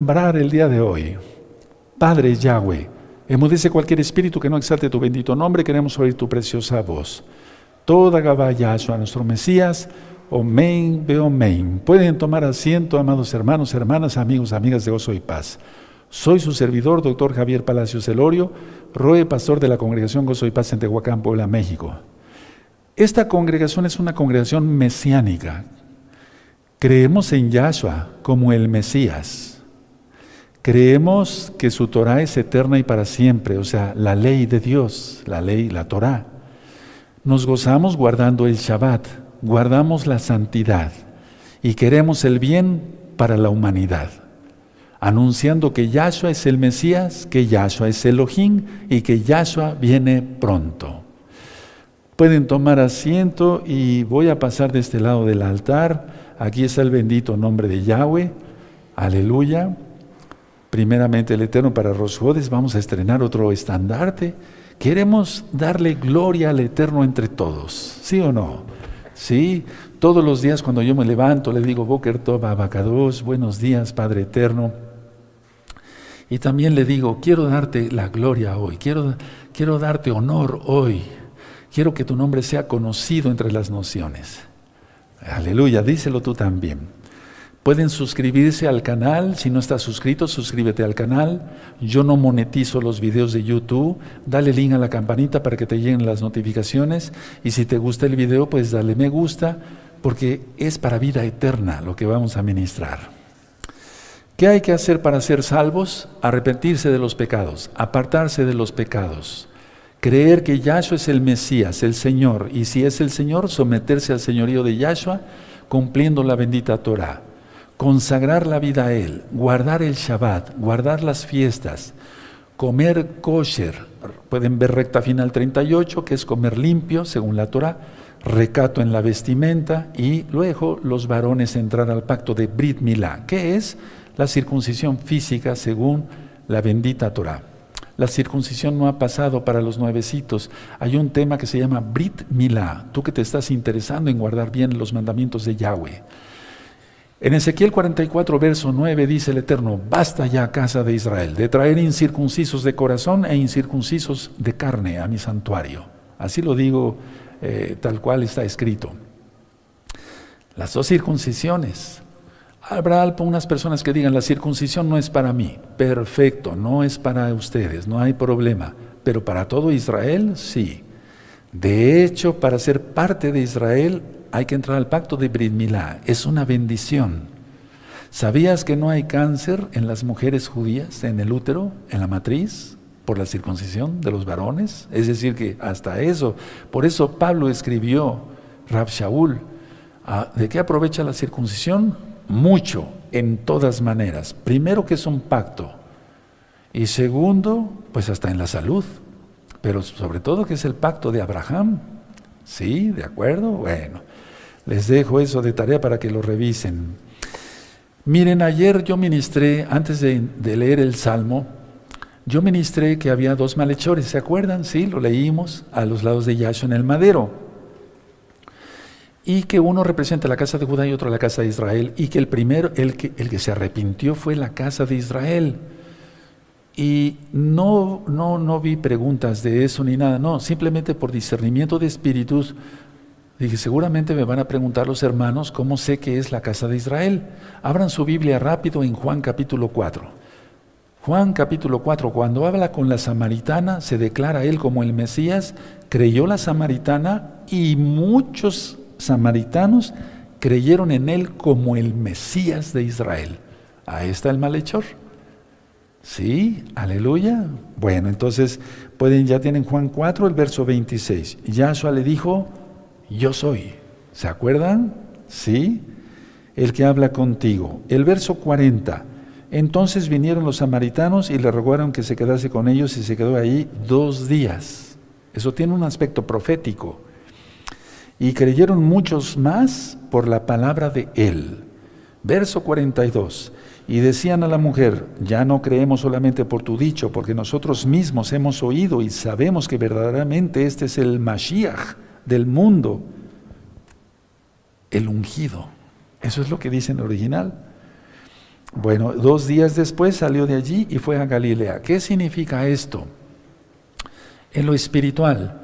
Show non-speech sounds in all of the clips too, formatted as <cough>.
el día de hoy. Padre Yahweh, emudece cualquier espíritu que no exalte tu bendito nombre, queremos oír tu preciosa voz. Toda Gabá Yahshua, nuestro Mesías, Omen, Beomen. Pueden tomar asiento, amados hermanos, hermanas, amigos, amigas de Gozo y Paz. Soy su servidor, doctor Javier Palacios Elorio, Roe, pastor de la congregación Gozo y Paz en Tehuacán, Puebla, México. Esta congregación es una congregación mesiánica. Creemos en Yahshua como el Mesías. Creemos que su Torah es eterna y para siempre, o sea, la ley de Dios, la ley, la Torah. Nos gozamos guardando el Shabbat, guardamos la santidad y queremos el bien para la humanidad, anunciando que Yahshua es el Mesías, que Yahshua es Elohim y que Yahshua viene pronto. Pueden tomar asiento y voy a pasar de este lado del altar. Aquí está el bendito nombre de Yahweh. Aleluya primeramente el Eterno para Rosjodes, vamos a estrenar otro estandarte. Queremos darle gloria al Eterno entre todos, ¿sí o no? Sí, todos los días cuando yo me levanto le digo, Boker Tova Abacados, buenos días, Padre Eterno. Y también le digo, quiero darte la gloria hoy, quiero, quiero darte honor hoy, quiero que tu nombre sea conocido entre las naciones. Aleluya, díselo tú también. Pueden suscribirse al canal, si no estás suscrito, suscríbete al canal. Yo no monetizo los videos de YouTube. Dale link a la campanita para que te lleguen las notificaciones. Y si te gusta el video, pues dale me gusta, porque es para vida eterna lo que vamos a ministrar. ¿Qué hay que hacer para ser salvos? Arrepentirse de los pecados, apartarse de los pecados, creer que Yahshua es el Mesías, el Señor, y si es el Señor, someterse al señorío de Yahshua, cumpliendo la bendita Torah consagrar la vida a Él, guardar el Shabbat, guardar las fiestas, comer kosher. Pueden ver recta final 38, que es comer limpio, según la Torah, recato en la vestimenta y luego los varones entrar al pacto de Brit Milá, que es la circuncisión física según la bendita Torah. La circuncisión no ha pasado para los nuevecitos. Hay un tema que se llama Brit Milá. Tú que te estás interesando en guardar bien los mandamientos de Yahweh. En Ezequiel 44, verso 9 dice el Eterno, basta ya casa de Israel de traer incircuncisos de corazón e incircuncisos de carne a mi santuario. Así lo digo eh, tal cual está escrito. Las dos circuncisiones. Habrá unas personas que digan, la circuncisión no es para mí. Perfecto, no es para ustedes, no hay problema. Pero para todo Israel, sí. De hecho, para ser parte de Israel hay que entrar al pacto de Brit. Es una bendición. ¿Sabías que no hay cáncer en las mujeres judías, en el útero, en la matriz, por la circuncisión de los varones? Es decir, que hasta eso. Por eso Pablo escribió, Rab Shaul, ah, ¿de qué aprovecha la circuncisión? Mucho, en todas maneras. Primero que es un pacto. Y segundo, pues hasta en la salud. Pero sobre todo que es el pacto de Abraham. ¿Sí? ¿De acuerdo? Bueno. Les dejo eso de tarea para que lo revisen. Miren, ayer yo ministré, antes de, leer el Salmo, yo ministré que había dos malhechores, ¿se acuerdan? Sí, lo leímos a los lados de Yahshua en el madero. Y que uno representa la casa de Judá y otro la casa de Israel. Y que el primero, el que, el que se arrepintió fue la casa de Israel. Y no, no, no vi preguntas de eso ni nada, no, simplemente por discernimiento de espíritus Dije, seguramente me van a preguntar los hermanos cómo sé que es la casa de Israel. Abran su Biblia rápido en Juan capítulo 4. Juan capítulo 4, cuando habla con la samaritana, se declara él como el Mesías, creyó la samaritana y muchos samaritanos creyeron en él como el Mesías de Israel. Ahí está el malhechor. Sí, aleluya. Bueno, entonces pueden, ya tienen Juan 4, el verso 26. Yahshua le dijo, yo soy. ¿Se acuerdan? Sí. El que habla contigo. El verso 40. Entonces vinieron los samaritanos y le rogaron que se quedase con ellos y se quedó ahí dos días. Eso tiene un aspecto profético. Y creyeron muchos más por la palabra de él. Verso 42. Y decían a la mujer, ya no creemos solamente por tu dicho, porque nosotros mismos hemos oído y sabemos que verdaderamente este es el Mashiach del mundo, el ungido. Eso es lo que dice en el original. Bueno, dos días después salió de allí y fue a Galilea. ¿Qué significa esto? En lo espiritual,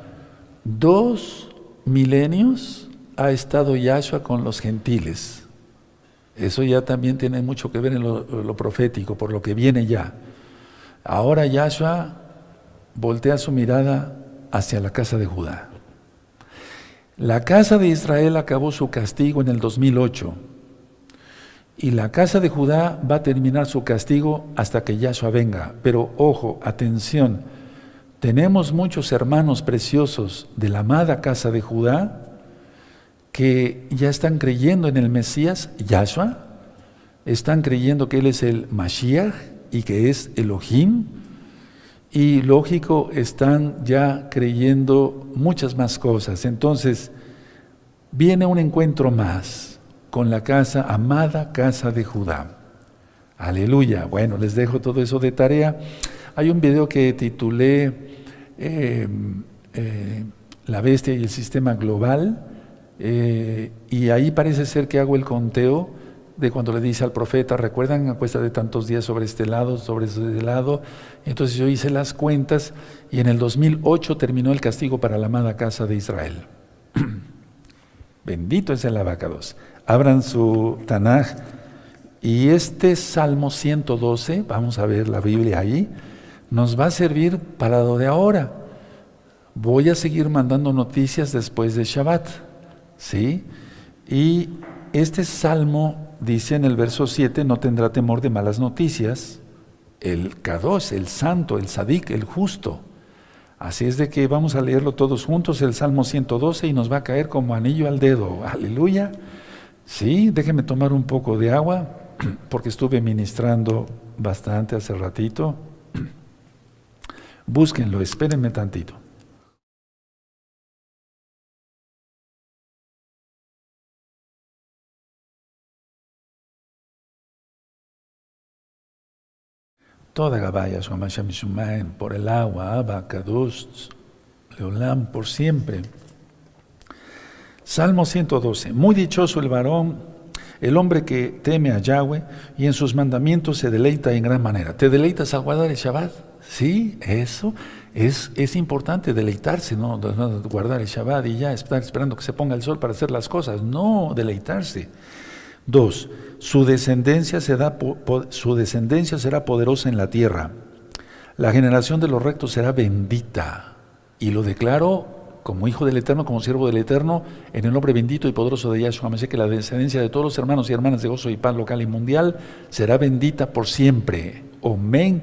dos milenios ha estado Yahshua con los gentiles. Eso ya también tiene mucho que ver en lo, profético, por lo que viene ya. Ahora Yahshua voltea su mirada hacia la casa de Judá. La casa de Israel acabó su castigo en el 2008 y la casa de Judá va a terminar su castigo hasta que Yahshua venga. Pero ojo, atención, tenemos muchos hermanos preciosos de la amada casa de Judá que ya están creyendo en el Mesías, Yahshua, están creyendo que Él es el Mashiach y que es Elohim, y lógico, están ya creyendo muchas más cosas. Entonces, viene un encuentro más con la casa, amada casa de Judá. Aleluya. Bueno, les dejo todo eso de tarea. Hay un video que titulé eh, eh, La bestia y el sistema global eh, y ahí parece ser que hago el conteo de cuando le dice al profeta, recuerdan, a cuesta de tantos días sobre este lado, sobre ese lado. Entonces yo hice las cuentas y en el 2008 terminó el castigo para la amada casa de Israel. <clears throat> Bendito es el abacados. Abran su Tanaj y este Salmo 112, vamos a ver la Biblia ahí, nos va a servir para lo de ahora. Voy a seguir mandando noticias después de Shabbat. ¿Sí? Y este salmo dice en el verso 7, no tendrá temor de malas noticias, el Kadosh, el santo, el Sadik, el justo. Así es de que vamos a leerlo todos juntos, el Salmo 112, y nos va a caer como anillo al dedo. Aleluya. Sí, déjenme tomar un poco de agua, <clears throat> porque estuve ministrando bastante hace ratito. <clears throat> Búsquenlo, espérenme tantito. Toda Gabaya, por el agua, Abba, Kadosh, Leolam, por siempre. Salmo 112. Muy dichoso el varón, el hombre que teme a Yahweh y en sus mandamientos se deleita en gran manera. ¿Te deleitas al guardar el Shabbat? Sí, eso es, es importante, deleitarse, ¿no? Guardar el Shabbat y ya estar esperando que se ponga el sol para hacer las cosas. No, deleitarse. Dos, su descendencia, será poderosa en la tierra. La generación de los rectos será bendita. Y lo declaro como hijo del Eterno, como siervo del Eterno, en el nombre bendito y poderoso de Yahshua. Me sé que la descendencia de todos los hermanos y hermanas de gozo y paz local y mundial será bendita por siempre. Omen,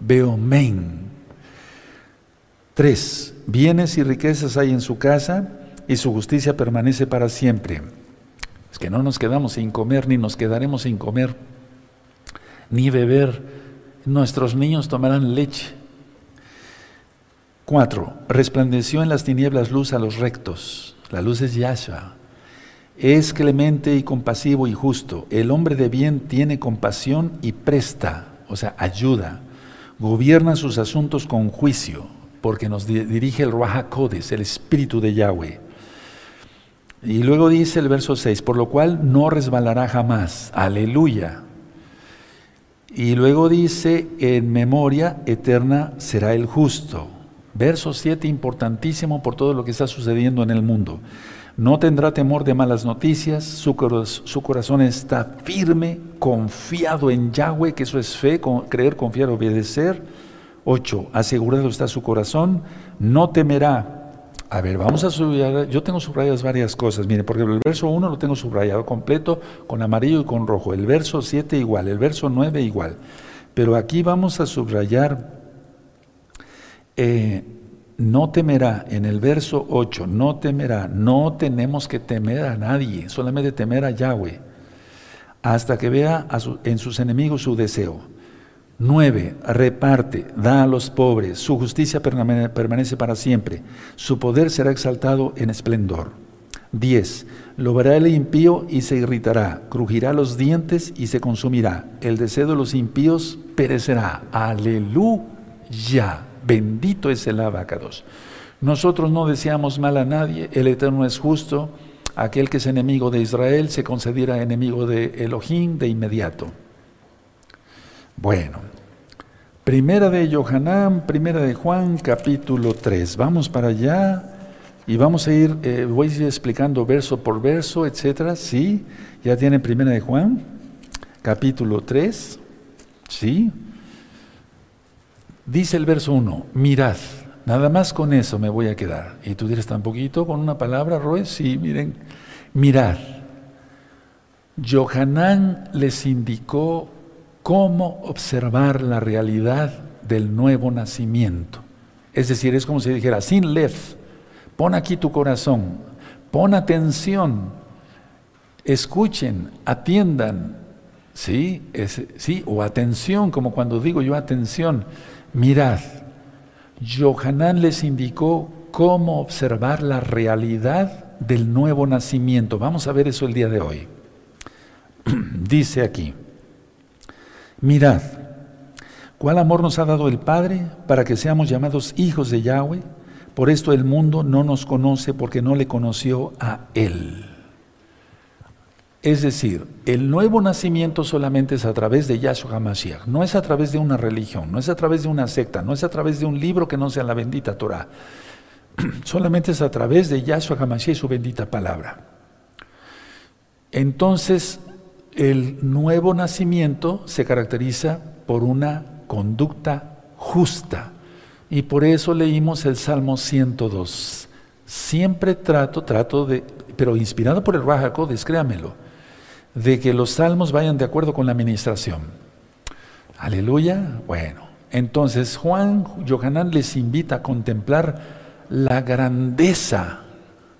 beomen. Tres, bienes y riquezas hay en su casa y su justicia permanece para siempre. Es que no nos quedamos sin comer, ni nos quedaremos sin comer, ni beber. Nuestros niños tomarán leche. Cuatro, resplandeció en las tinieblas luz a los rectos. La luz es Yahshua. Es clemente y compasivo y justo. El hombre de bien tiene compasión y presta, o sea, ayuda. Gobierna sus asuntos con juicio, porque nos dirige el Ruach el Espíritu de Yahweh. Y luego dice el verso 6, por lo cual no resbalará jamás. Aleluya. Y luego dice, en memoria eterna será el justo. Verso 7, importantísimo por todo lo que está sucediendo en el mundo. No tendrá temor de malas noticias, su, corazón está firme, confiado en Yahweh, que eso es fe, creer, confiar, obedecer. 8. Asegurado está su corazón, no temerá a ver, vamos a subrayar. Yo tengo subrayadas varias cosas. Mire, porque el verso 1 lo tengo subrayado completo con amarillo y con rojo. El verso 7 igual. El verso 9 igual. Pero aquí vamos a subrayar. Eh, no temerá. En el verso 8, no temerá. No tenemos que temer a nadie. Solamente temer a Yahweh. Hasta que vea en sus enemigos su deseo. 9. Reparte, da a los pobres, su justicia permanece para siempre, su poder será exaltado en esplendor. 10. Lo verá el impío y se irritará, crujirá los dientes y se consumirá. El deseo de los impíos perecerá. Aleluya. Bendito es el abacados. Nosotros no deseamos mal a nadie, el Eterno es justo. Aquel que es enemigo de Israel se concediera enemigo de Elohim de inmediato. Bueno, primera de Yohanan, primera de Juan, capítulo 3. Vamos para allá y vamos a ir, eh, voy a ir explicando verso por verso, etcétera. Sí, ya tiene primera de Juan, capítulo 3. Sí. Dice el verso 1, mirad, nada más con eso me voy a quedar. Y tú dirás, tan poquito con una palabra, Roy. Sí, miren, mirad. Johanán les indicó cómo observar la realidad del nuevo nacimiento. Es decir, es como si dijera, sin lef, pon aquí tu corazón, pon atención, escuchen, atiendan, ¿sí? ¿sí? O atención, como cuando digo yo atención, mirad. Johanán les indicó cómo observar la realidad del nuevo nacimiento. Vamos a ver eso el día de hoy. <clears throat> Dice aquí, Mirad, cuál amor nos ha dado el Padre para que seamos llamados hijos de Yahweh. Por esto el mundo no nos conoce porque no le conoció a Él. Es decir, el nuevo nacimiento solamente es a través de Yahshua HaMashiach, no es a través de una religión, no es a través de una secta, no es a través de un libro que no sea la bendita Torah. <clears throat> solamente es a través de Yahshua HaMashiach y su bendita palabra. Entonces, el nuevo nacimiento se caracteriza por una conducta justa. Y por eso leímos el Salmo 102. Siempre trato, trato de, pero inspirado por el Rahakodes, créamelo, de que los salmos vayan de acuerdo con la administración. Aleluya. Bueno, entonces Juan Johanán les invita a contemplar la grandeza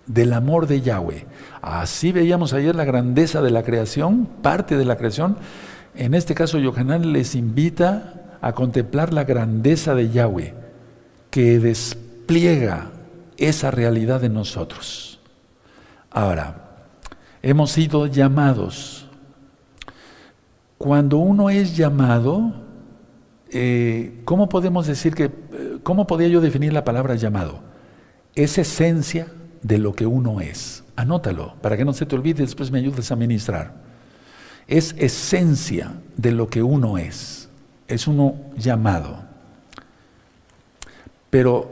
del amor de Yahweh. Así veíamos ayer la grandeza de la creación, parte de la creación. En este caso, Yohanan les invita a contemplar la grandeza de Yahweh, que despliega esa realidad en nosotros. Ahora, hemos sido llamados. Cuando uno es llamado, eh, ¿cómo podemos decir que, eh, cómo podría yo definir la palabra llamado? Es esencia de lo que uno es. Anótalo, para que no se te olvide, después me ayudes a ministrar. Es esencia de lo que uno es. Es uno llamado. Pero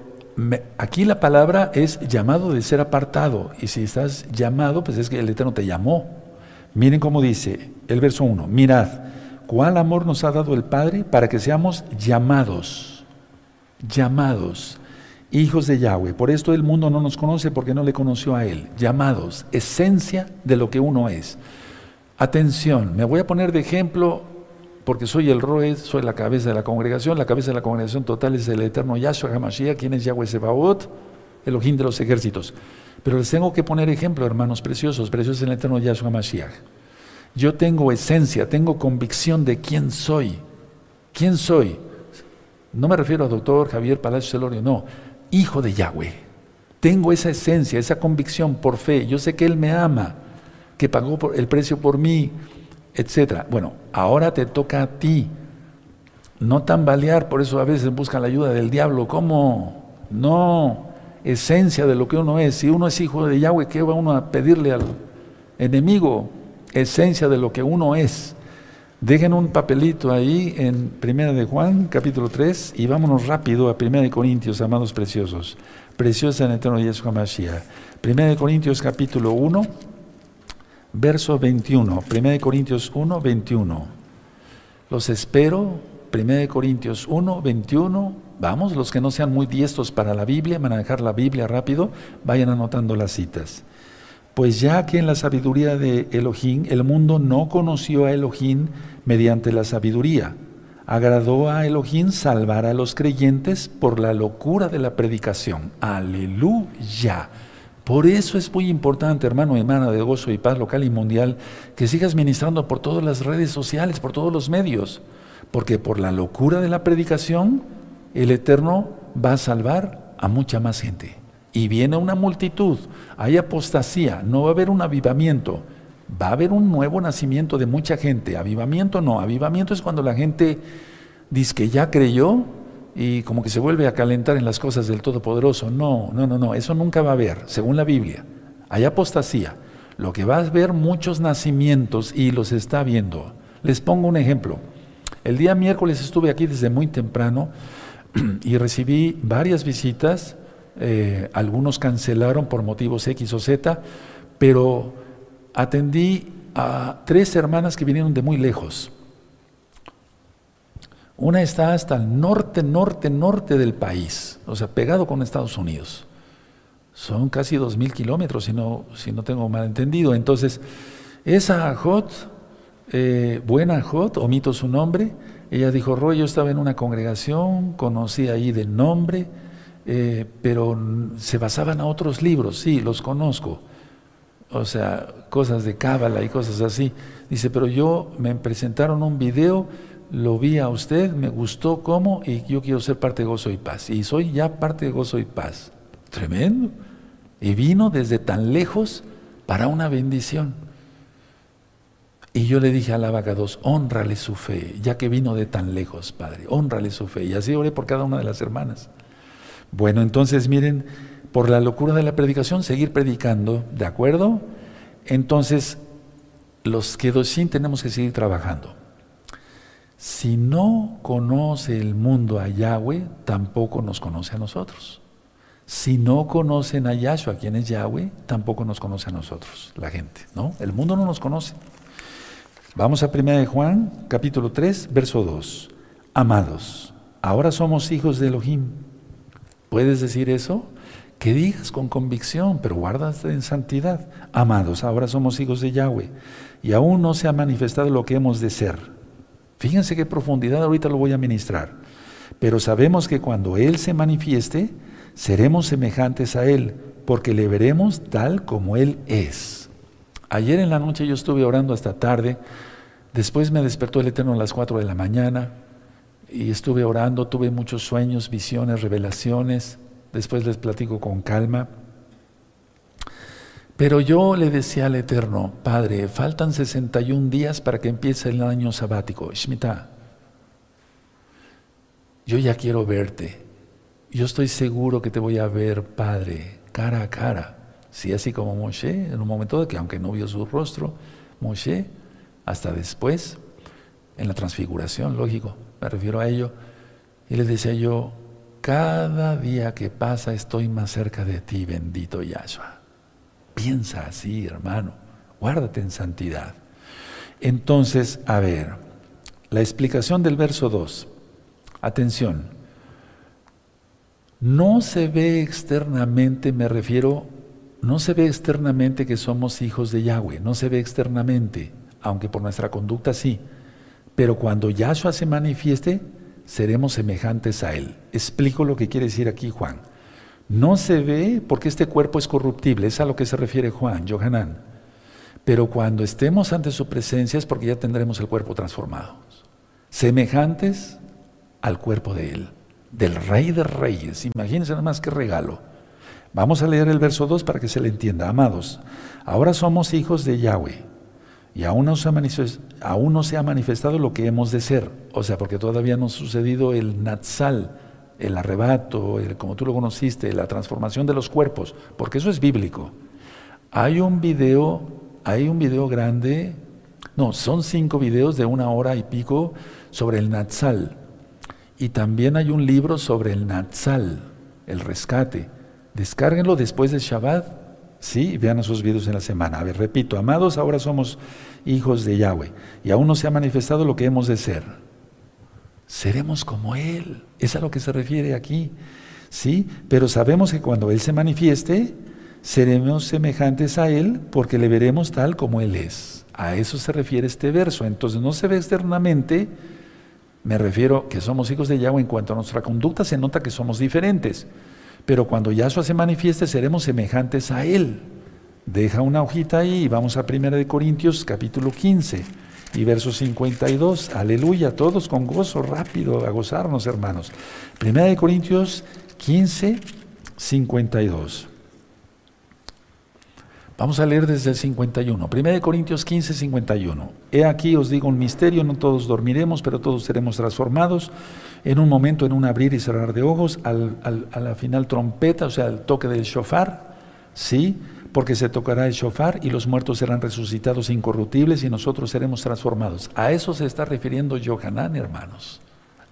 aquí la palabra es llamado de ser apartado. Y si estás llamado, pues es que el Eterno te llamó. Miren cómo dice el verso 1. Mirad, cuál amor nos ha dado el Padre para que seamos llamados. Llamados hijos de Yahweh. Por esto el mundo no nos conoce porque no le conoció a Él. Llamados, esencia de lo que uno es. Atención, me voy a poner de ejemplo porque soy el Roed, soy la cabeza de la congregación. La cabeza de la congregación total es el eterno Yahshua HaMashiach, quien es Yahweh Sebaot, el ojín de los ejércitos. Pero les tengo que poner ejemplo, hermanos preciosos, preciosos el eterno Yahshua HaMashiach. Yo tengo esencia, tengo convicción de quién soy. ¿Quién soy? No me refiero a doctor Javier Palacio Celorio, no hijo de Yahweh. Tengo esa esencia, esa convicción por fe. Yo sé que Él me ama, que pagó el precio por mí, etc. Bueno, ahora te toca a ti. No tambalear, por eso a veces buscan la ayuda del diablo. ¿Cómo? No, esencia de lo que uno es. Si uno es hijo de Yahweh, ¿qué va uno a pedirle al enemigo? Esencia de lo que uno es. Dejen un papelito ahí en Primera de Juan, capítulo 3, y vámonos rápido a Primera de Corintios, amados preciosos. Preciosa en el eterno Yeshua Mashiach. Primera de Corintios, capítulo 1, verso 21. Primera de Corintios 1, 21. Los espero. Primera de Corintios 1, 21. Vamos, los que no sean muy diestros para la Biblia, manejar la Biblia rápido, vayan anotando las citas. Pues ya que en la sabiduría de Elohim el mundo no conoció a Elohim mediante la sabiduría, agradó a Elohim salvar a los creyentes por la locura de la predicación. Aleluya. Por eso es muy importante, hermano y hermana de gozo y paz local y mundial, que sigas ministrando por todas las redes sociales, por todos los medios, porque por la locura de la predicación, el Eterno va a salvar a mucha más gente y viene una multitud, hay apostasía, no va a haber un avivamiento, va a haber un nuevo nacimiento de mucha gente. Avivamiento no, avivamiento es cuando la gente dice que ya creyó y como que se vuelve a calentar en las cosas del Todopoderoso. No, no, no, no, eso nunca va a haber, según la Biblia. Hay apostasía. Lo que va a haber muchos nacimientos y los está viendo. Les pongo un ejemplo. El día miércoles estuve aquí desde muy temprano <clears throat> y recibí varias visitas, eh, algunos cancelaron por motivos X o Z, pero atendí a tres hermanas que vinieron de muy lejos. Una está hasta el norte, norte, norte del país, o sea, pegado con Estados Unidos. Son casi dos mil kilómetros, si no, si no tengo mal entendido. Entonces, esa Ajot, eh, buena Ajot, omito su nombre, ella dijo, Roy, yo estaba en una congregación, conocí ahí de nombre, eh, pero se basaban a otros libros, sí, los conozco. O sea, cosas de cábala y cosas así. Dice, pero yo me presentaron un video, lo vi a usted, me gustó cómo y yo quiero ser parte de Gozo y Paz. Y soy ya parte de Gozo y Paz. Tremendo. Y vino desde tan lejos para una bendición. Y yo le dije al abacados, honrale su fe, ya que vino de tan lejos, Padre, honrale su fe. Y así oré por cada una de las hermanas. Bueno, entonces miren, por la locura de la predicación, seguir predicando, ¿de acuerdo? Entonces, los sin tenemos que seguir trabajando. Si no conoce el mundo a Yahweh, tampoco nos conoce a nosotros. Si no conocen a Yahshua, quien es Yahweh, tampoco nos conoce a nosotros, la gente, ¿no? El mundo no nos conoce. Vamos a 1 de Juan, capítulo 3, verso 2. Amados, ahora somos hijos de Elohim. ¿Puedes decir eso? Que digas con convicción, pero guardas en santidad. Amados, ahora somos hijos de Yahweh y aún no se ha manifestado lo que hemos de ser. Fíjense qué profundidad, ahorita lo voy a ministrar. Pero sabemos que cuando Él se manifieste, seremos semejantes a Él, porque le veremos tal como Él es. Ayer en la noche yo estuve orando hasta tarde, después me despertó el Eterno a las 4 de la mañana y estuve orando, tuve muchos sueños, visiones, revelaciones, después les platico con calma. Pero yo le decía al Eterno, Padre, faltan 61 días para que empiece el año sabático. Shmita, yo ya quiero verte. Yo estoy seguro que te voy a ver, Padre, cara a cara. Sí, así como Moshe, en un momento de que aunque no vio su rostro, Moshe, hasta después, en la transfiguración, lógico, me refiero a ello, y le decía yo, cada día que pasa estoy más cerca de ti, bendito Yahshua. Piensa así, hermano, guárdate en santidad. Entonces, a ver, la explicación del verso 2. Atención, no se ve externamente, me refiero no se ve externamente que somos hijos de Yahweh, no se ve externamente, aunque por nuestra conducta sí. Pero cuando Yahshua se manifieste, seremos semejantes a Él. Explico lo que quiere decir aquí Juan. No se ve porque este cuerpo es corruptible, es a lo que se refiere Juan, Johanan. Pero cuando estemos ante su presencia es porque ya tendremos el cuerpo transformado. Semejantes al cuerpo de Él, del Rey de Reyes. Imagínense nada más que regalo. Vamos a leer el verso 2 para que se le entienda. Amados, ahora somos hijos de Yahweh y aún no, se ha manifestado lo que hemos de ser. O sea, porque todavía no ha sucedido el natsal, el arrebato, el, como tú lo conociste, la transformación de los cuerpos, porque eso es bíblico. Hay un video, hay un video grande, no, son cinco videos de una hora y pico sobre el natsal. Y también hay un libro sobre el natsal, el rescate. Descárguenlo después del Shabbat, ¿sí? vean esos videos en la semana. A ver, repito, amados, ahora somos hijos de Yahweh y aún no se ha manifestado lo que hemos de ser. Seremos como Él, es a lo que se refiere aquí, ¿sí? Pero sabemos que cuando Él se manifieste, seremos semejantes a Él porque le veremos tal como Él es. A eso se refiere este verso. Entonces no se ve externamente, me refiero que somos hijos de Yahweh en cuanto a nuestra conducta, se nota que somos diferentes. Pero cuando Yahshua se manifieste, seremos semejantes a Él. Deja una hojita ahí y vamos a 1 Corintios capítulo 15 y verso 52. Aleluya, todos con gozo, rápido, a gozarnos, hermanos. 1 Corintios 15, 52. Vamos a leer desde el 51. 1 Corintios 15, 51. He aquí os digo un misterio, no todos dormiremos, pero todos seremos transformados en un momento, en un abrir y cerrar de ojos, al, a la final trompeta, o sea, el toque del shofar, ¿sí? porque se tocará el shofar y los muertos serán resucitados incorruptibles y nosotros seremos transformados. A eso se está refiriendo Yohanan, hermanos.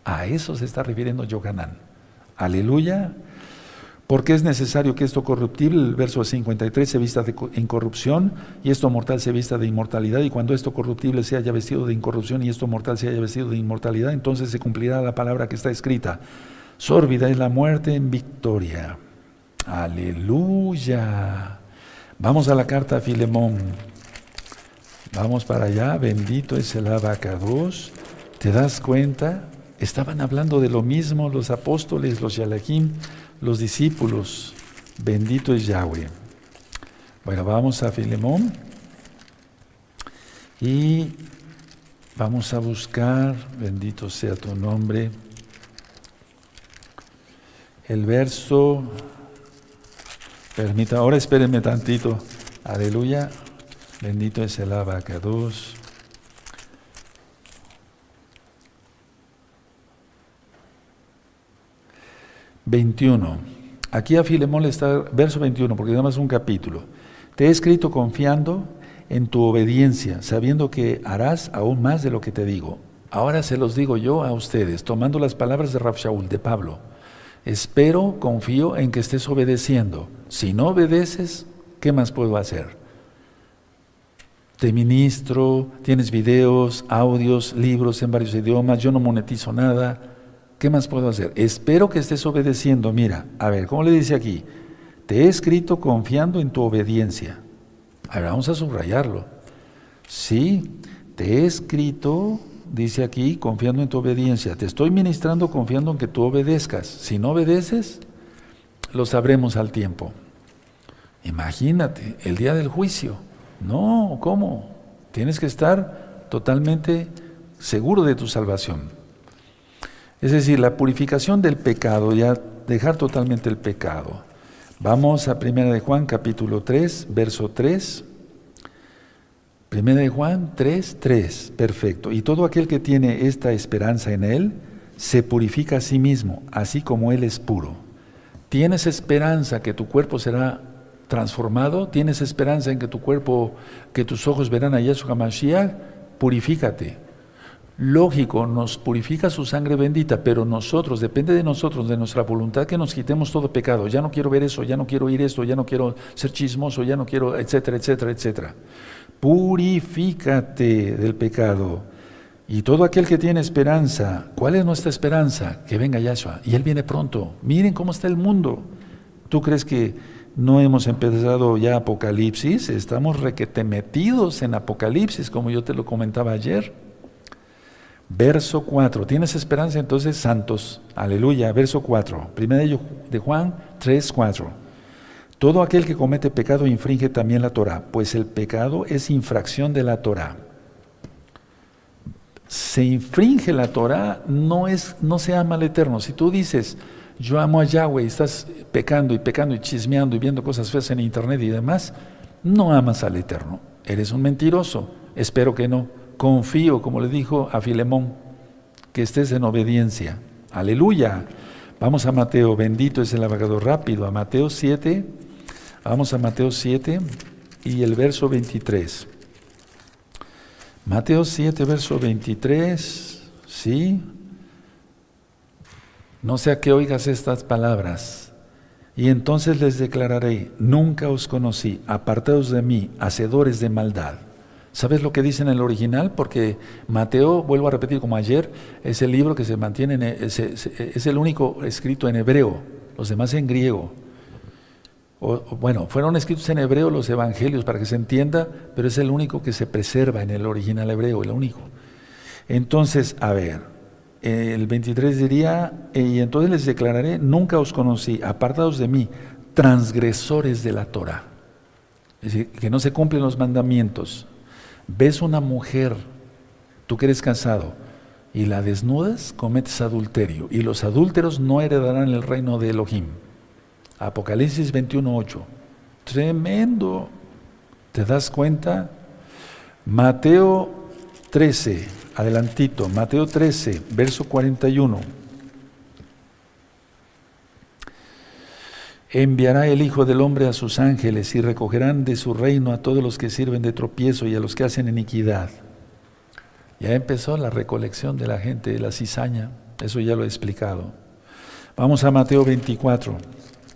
A eso se está refiriendo Yohanan. Aleluya. Porque es necesario que esto corruptible, el verso 53, se vista de incorrupción y esto mortal se vista de inmortalidad. Y cuando esto corruptible se haya vestido de incorrupción y esto mortal se haya vestido de inmortalidad, entonces se cumplirá la palabra que está escrita. Sórbida es la muerte en victoria. Aleluya. Vamos a la carta a Filemón. Vamos para allá. Bendito es el abacados. ¿Te das cuenta? Estaban hablando de lo mismo los apóstoles, los yalaquín los discípulos. Bendito es Yahweh. Bueno, vamos a Filemón y vamos a buscar, bendito sea tu nombre, el verso, permita, ahora espérenme tantito, aleluya, bendito es el abacados. 21. Aquí a Filemón le está, verso 21, porque además es un capítulo. Te he escrito confiando en tu obediencia, sabiendo que harás aún más de lo que te digo. Ahora se los digo yo a ustedes, tomando las palabras de Rab Shaul, de Pablo. Espero, confío en que estés obedeciendo. Si no obedeces, ¿qué más puedo hacer? Te ministro, tienes videos, audios, libros en varios idiomas, yo no monetizo nada. ¿Qué más puedo hacer? Espero que estés obedeciendo. Mira, a ver, ¿cómo le dice aquí? Te he escrito confiando en tu obediencia. A ver, vamos a subrayarlo. Sí, te he escrito, dice aquí, confiando en tu obediencia. Te estoy ministrando confiando en que tú obedezcas. Si no obedeces, lo sabremos al tiempo. Imagínate, el día del juicio. No, ¿cómo? Tienes que estar totalmente seguro de tu salvación. Es decir, la purificación del pecado, ya dejar totalmente el pecado. Vamos a 1 de Juan capítulo 3, verso 3. 1 de Juan 3, 3, perfecto. Y todo aquel que tiene esta esperanza en Él, se purifica a sí mismo, así como Él es puro. ¿Tienes esperanza que tu cuerpo será transformado? ¿Tienes esperanza en que tu cuerpo, que tus ojos verán a Yeshua Mashiach? Purifícate lógico, nos purifica su sangre bendita, pero nosotros, depende de nosotros, de nuestra voluntad, que nos quitemos todo pecado. Ya no quiero ver eso, ya no quiero oír esto, ya no quiero ser chismoso, ya no quiero, etcétera, etcétera, etcétera. Purifícate del pecado. Y todo aquel que tiene esperanza, ¿cuál es nuestra esperanza? Que venga Yahshua. Y Él viene pronto. Miren cómo está el mundo. ¿Tú crees que no hemos empezado ya Apocalipsis? Estamos requete metidos en Apocalipsis, como yo te lo comentaba ayer. Verso 4. ¿Tienes esperanza entonces, santos? Aleluya. Verso 4. Primera de Juan 3, 4. Todo aquel que comete pecado infringe también la Torah, pues el pecado es infracción de la Torah. Se infringe la Torah, no, es, no se ama al Eterno. Si tú dices, yo amo a Yahweh y estás pecando y pecando y chismeando y viendo cosas feas en internet y demás, no amas al Eterno. Eres un mentiroso. Espero que no confío, como le dijo a Filemón, que estés en obediencia. Aleluya. Vamos a Mateo, bendito es el abogado rápido, a Mateo 7, vamos a Mateo 7 y el verso 23. Mateo 7, verso 23, ¿sí? No sea que oigas estas palabras. Y entonces les declararé, nunca os conocí, apartados de mí, hacedores de maldad. ¿Sabes lo que dice en el original? Porque Mateo, vuelvo a repetir como ayer, es el libro que se mantiene, en, e, es, el único escrito en hebreo, los demás en griego. bueno, fueron escritos en hebreo los evangelios para que se entienda, pero es el único que se preserva en el original hebreo, el único. Entonces, a ver, el 23 diría, y entonces les declararé, nunca os conocí, apartados de mí, transgresores de la Torah. Es decir, que no se cumplen los mandamientos ves una mujer, tú que eres casado, y la desnudas, cometes adulterio. Y los adúlteros no heredarán el reino de Elohim. Apocalipsis 21.8. Tremendo. ¿Te das cuenta? Mateo 13, adelantito, Mateo 13, verso 41. Enviará el Hijo del Hombre a sus ángeles y recogerán de su reino a todos los que sirven de tropiezo y a los que hacen iniquidad. Ya empezó la recolección de la gente de la cizaña, eso ya lo he explicado. Vamos a Mateo 24,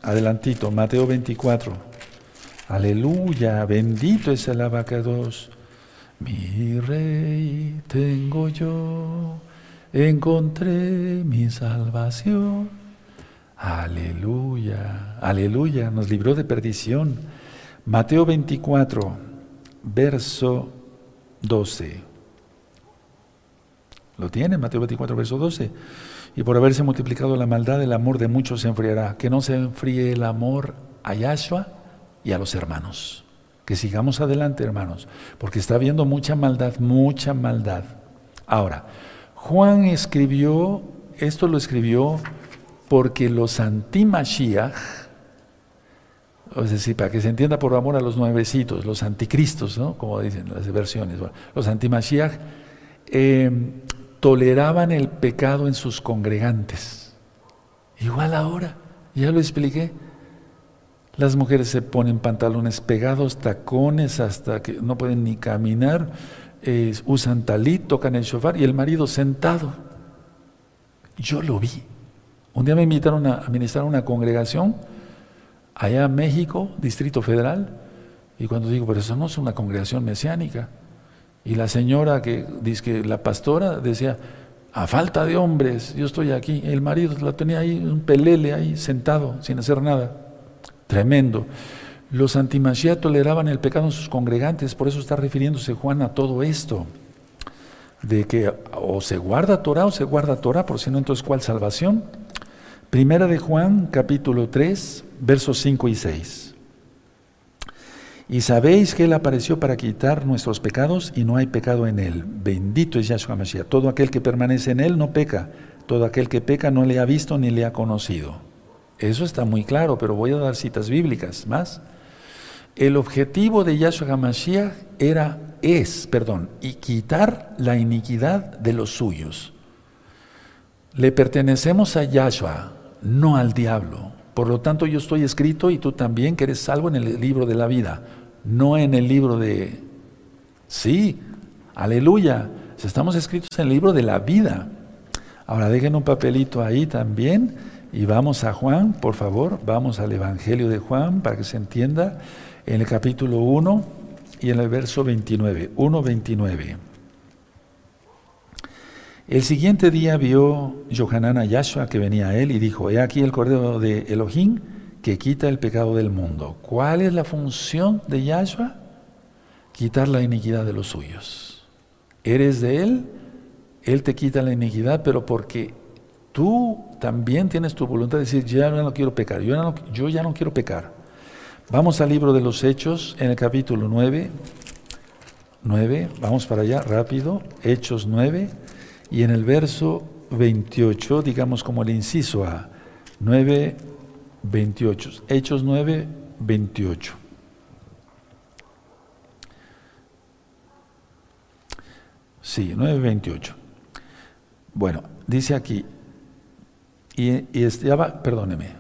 adelantito, Mateo 24. Aleluya, bendito es el abacados. Mi rey tengo yo, encontré mi salvación. Aleluya, aleluya, nos libró de perdición. Mateo 24, verso 12. ¿Lo tiene? Mateo 24, verso 12. Y por haberse multiplicado la maldad, el amor de muchos se enfriará. Que no se enfríe el amor a Yahshua y a los hermanos. Que sigamos adelante, hermanos, porque está habiendo mucha maldad, mucha maldad. Ahora, Juan escribió, esto lo escribió porque los anti-Mashiach, es decir, para que se entienda por amor a los nuevecitos, los anticristos, ¿no? como dicen las versiones, los anti-Mashiach em, toleraban el pecado en sus congregantes. Igual ahora, ya lo expliqué. Las mujeres se ponen pantalones pegados, tacones, hasta que no pueden ni caminar, usan talit, tocan el shofar y el marido sentado. Yo lo vi. Un día me invitaron a administrar una congregación allá en México, Distrito Federal, y cuando digo, pero eso no es una congregación mesiánica. Y la señora que dice que la pastora decía, a falta de hombres, yo estoy aquí. El marido la tenía ahí, un pelele ahí, sentado, sin hacer nada. Tremendo. Los antimachía toleraban el pecado en sus congregantes, por eso está refiriéndose Juan a todo esto. De que o se guarda Torah o se guarda Torah, por si no, entonces ¿cuál salvación? Primera de Juan, capítulo 3, versos 5 y 6. Y sabéis que Él apareció para quitar nuestros pecados y no hay pecado en Él. Bendito es Yahshua Mashiach. Todo aquel que permanece en Él no peca. Todo aquel que peca no le ha visto ni le ha conocido. Eso está muy claro, pero voy a dar citas bíblicas más. El objetivo de Yahshua HaMashiach era, es, perdón, y quitar la iniquidad de los suyos. Le pertenecemos a Yahshua, no al diablo. Por lo tanto, yo estoy escrito y tú también que eres salvo en el libro de la vida, no en el libro de... Sí, aleluya, estamos escritos en el libro de la vida. Ahora dejen un papelito ahí también y vamos a Juan, por favor, vamos al Evangelio de Juan para que se entienda en el capítulo 1 y en el verso 29, 1.29. El siguiente día vio Johanan a Yahshua que venía a él y dijo, he aquí el Cordero de Elohim que quita el pecado del mundo. ¿Cuál es la función de Yahshua? Quitar la iniquidad de los suyos. Eres de Él, Él te quita la iniquidad, pero porque tú también tienes tu voluntad de decir, ya no quiero pecar, yo, no, yo ya no quiero pecar. Vamos al libro de los Hechos, en el capítulo 9, 9, vamos para allá, rápido, Hechos 9. Y en el verso 28, digamos como el inciso A, 9, 28, Hechos 9, 28. Sí, 9, 28. Bueno, dice aquí, y, y estaba, perdóneme,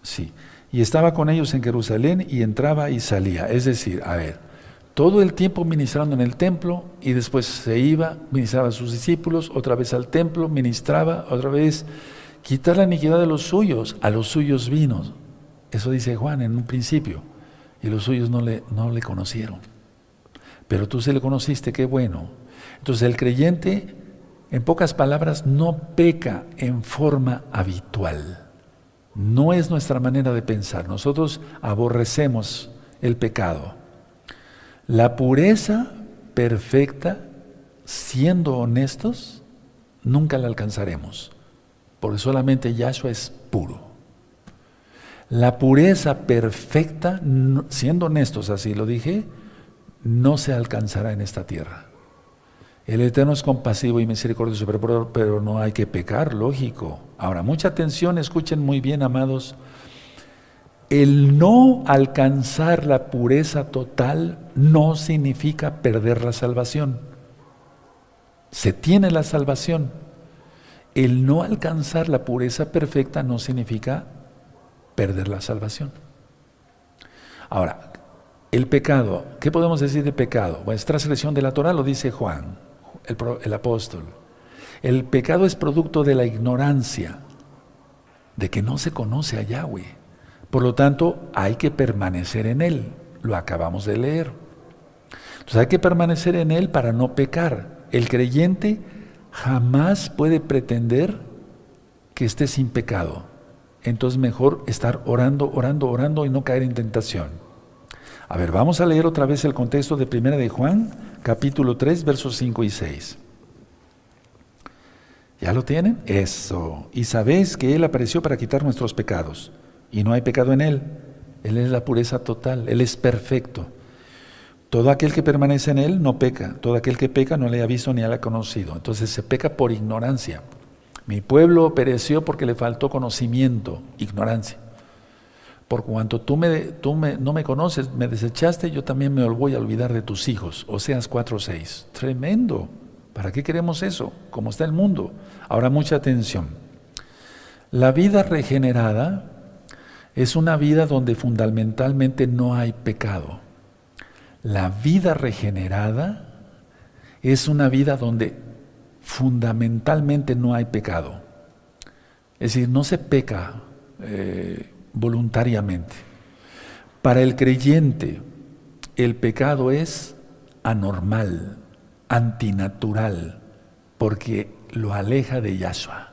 sí, y estaba con ellos en Jerusalén y entraba y salía. Es decir, a ver, todo el tiempo ministrando en el templo y después se iba, ministraba a sus discípulos, otra vez al templo, ministraba, otra vez, quitar la iniquidad de los suyos, a los suyos vino. Eso dice Juan en un principio, y los suyos no le, no le conocieron. Pero tú se le conociste, qué bueno. Entonces el creyente, en pocas palabras, no peca en forma habitual. No es nuestra manera de pensar. Nosotros aborrecemos el pecado. La pureza perfecta, siendo honestos, nunca la alcanzaremos, porque solamente Yahshua es puro. La pureza perfecta, siendo honestos, así lo dije, no se alcanzará en esta tierra. El Eterno es compasivo y misericordioso, pero, no hay que pecar, lógico. Ahora, mucha atención, escuchen muy bien, amados el no alcanzar la pureza total no significa perder la salvación. Se tiene la salvación. El no alcanzar la pureza perfecta no significa perder la salvación. Ahora, el pecado, ¿qué podemos decir de pecado? Bueno, es transgresión de la Torah, lo dice Juan, el, el apóstol. El pecado es producto de la ignorancia, de que no se conoce a Yahweh. Por lo tanto, hay que permanecer en Él. Lo acabamos de leer. Entonces hay que permanecer en Él para no pecar. El creyente jamás puede pretender que esté sin pecado. Entonces mejor estar orando, orando, orando y no caer en tentación. A ver, vamos a leer otra vez el contexto de Primera de Juan, capítulo 3, versos 5 y 6. ¿Ya lo tienen? Eso. Y sabéis que Él apareció para quitar nuestros pecados. Y no hay pecado en Él. Él es la pureza total. Él es perfecto. Todo aquel que permanece en Él no peca. Todo aquel que peca no le ha visto ni ha conocido. Entonces se peca por ignorancia. Mi pueblo pereció porque le faltó conocimiento, ignorancia. Por cuanto tú, me, tú me, no me conoces, me desechaste, yo también me voy a olvidar de tus hijos. Oseas 4.6. Tremendo. ¿Para qué queremos eso? Como está el mundo. Ahora mucha atención. La vida regenerada es una vida donde fundamentalmente no hay pecado. La vida regenerada es una vida donde fundamentalmente no hay pecado. Es decir, no se peca eh, voluntariamente. Para el creyente, el pecado es anormal, antinatural, porque lo aleja de Yahshua.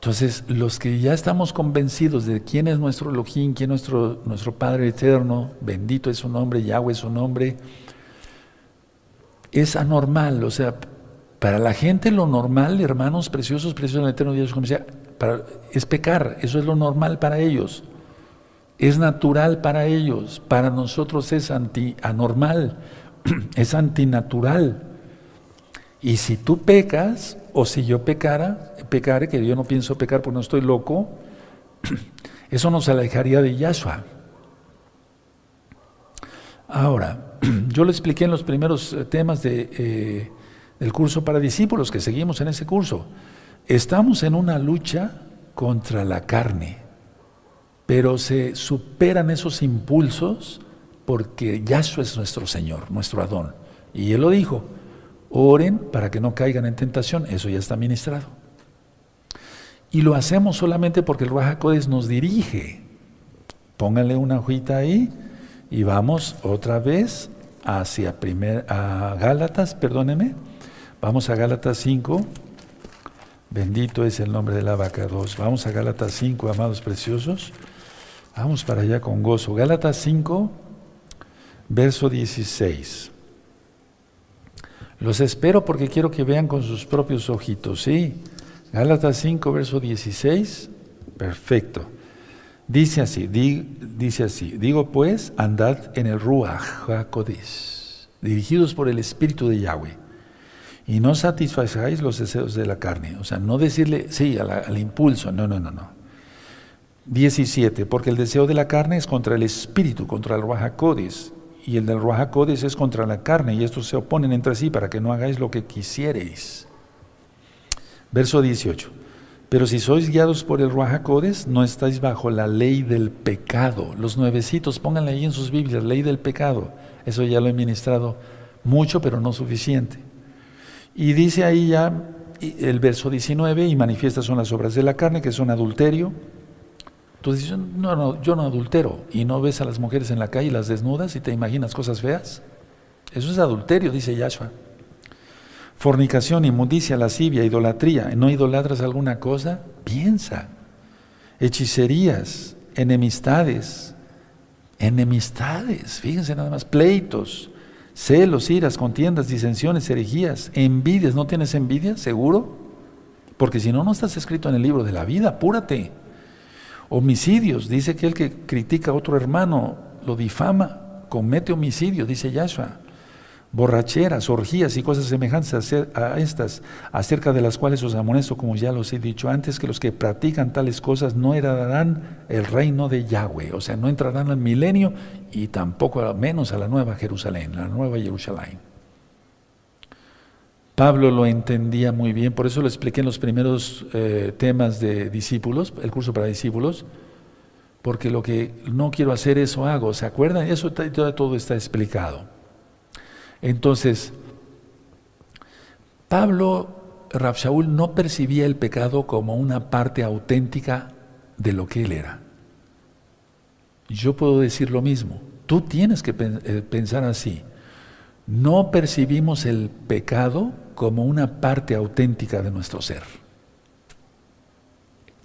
Entonces, los que ya estamos convencidos de quién es nuestro Elohim, quién es nuestro, nuestro Padre eterno, bendito es su nombre, Yahweh es su nombre, es anormal. O sea, para la gente lo normal, hermanos preciosos, preciosos el eterno Dios, como decía, es pecar, eso es lo normal para ellos. Es natural para ellos, para nosotros es anti, anormal. <clears throat> es antinatural. Y si tú pecas, o si yo pecara, pecare, que yo no pienso pecar porque no estoy loco, <clears throat> eso nos alejaría de Yahshua. Ahora, <clears throat> yo le expliqué en los primeros eh, temas eh, del curso para discípulos, que seguimos en ese curso. Estamos en una lucha contra la carne, pero se superan esos impulsos porque Yahshua es nuestro Señor, nuestro Adón. Y Él lo dijo, oren para que no caigan en tentación, eso ya está ministrado. Y lo hacemos solamente porque el Ruach nos dirige. Pónganle una hojita ahí y vamos otra vez hacia primer, a Gálatas, perdóneme. Vamos a Gálatas 5. Bendito es el nombre de la vaca 2. Vamos a Gálatas 5, amados preciosos. Vamos para allá con gozo. Gálatas 5, verso 16. Los espero porque quiero que vean con sus propios ojitos, ¿sí? Gálatas 5, verso 16. Perfecto. Dice así, dice así, digo pues, andad en el Ruach HaKodesh, dirigidos por el Espíritu de Yahweh, y no satisfagáis los deseos de la carne. O sea, no decirle sí al impulso, no, no, no, no. 17, porque el deseo de la carne es contra el espíritu, contra el Ruach y el del Ruach es contra la carne, y estos se oponen entre sí para que no hagáis lo que quisiereis. Verso 18. Pero si sois guiados por el Ruach no estáis bajo la ley del pecado. Los nuevecitos, pónganle ahí en sus Biblias, ley del pecado. Eso ya lo he ministrado mucho, pero no suficiente. Y dice ahí ya el verso 19, y manifiestas son las obras de la carne, que son adulterio, Tú dices, no, no, yo no adultero. Y no ves a las mujeres en la calle las desnudas y te imaginas cosas feas. Eso es adulterio, dice Yahshua. Fornicación, inmundicia, lascivia, idolatría. ¿No idolatras alguna cosa? Piensa. Hechicerías, enemistades. Enemistades, fíjense nada más, pleitos, celos, iras, contiendas, disensiones, herejías, envidias. ¿No tienes envidia? ¿Seguro? Porque si no, no estás escrito en el libro de la vida, apúrate. Homicidios, dice que el que critica a otro hermano lo difama, comete homicidio, dice Yahshua. Borracheras, orgías y cosas semejantes a estas, acerca de las cuales os amonesto, como ya los he dicho antes, que los que practican tales cosas no heredarán el reino de Yahweh, o sea, no entrarán al milenio y tampoco menos a la nueva Jerusalén, la nueva Jerusalén. Pablo lo entendía muy bien, por eso lo expliqué en los primeros eh, temas de discípulos, el curso para discípulos. porque lo que no quiero hacer, eso hago. ¿Se acuerdan? Eso todo está explicado. Entonces, Pablo, Shaul no percibía el pecado como una parte auténtica de lo que él era. Yo puedo decir lo mismo. Tú tienes que eh, pensar así. No percibimos el pecado como una parte auténtica de nuestro ser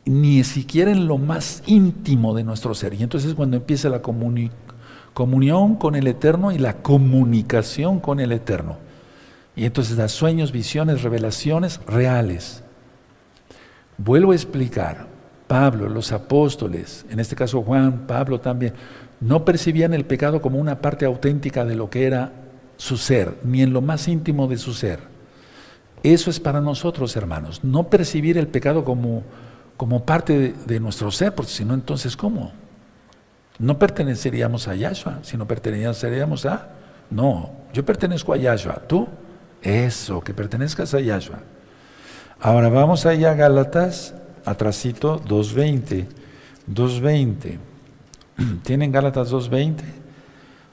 ni siquiera en lo más íntimo de nuestro ser. Y entonces cuando empieza la comunión con el Eterno y la comunicación con el Eterno. Y entonces da sueños, visiones, revelaciones reales. Vuelvo a explicar, Pablo, los apóstoles, en este caso Juan, Pablo también, no percibían el pecado como una parte auténtica de lo que era su ser, ni en lo más íntimo de su ser. Eso es para nosotros, hermanos, no percibir el pecado como como parte de, nuestro ser, porque si no, entonces, ¿cómo? No perteneceríamos a Yahshua, sino perteneceríamos a... No, yo pertenezco a Yahshua, ¿tú? Eso, que pertenezcas a Yahshua. Ahora vamos allá a Gálatas, atrasito 2.20. 2.20. ¿Tienen Gálatas 2.20?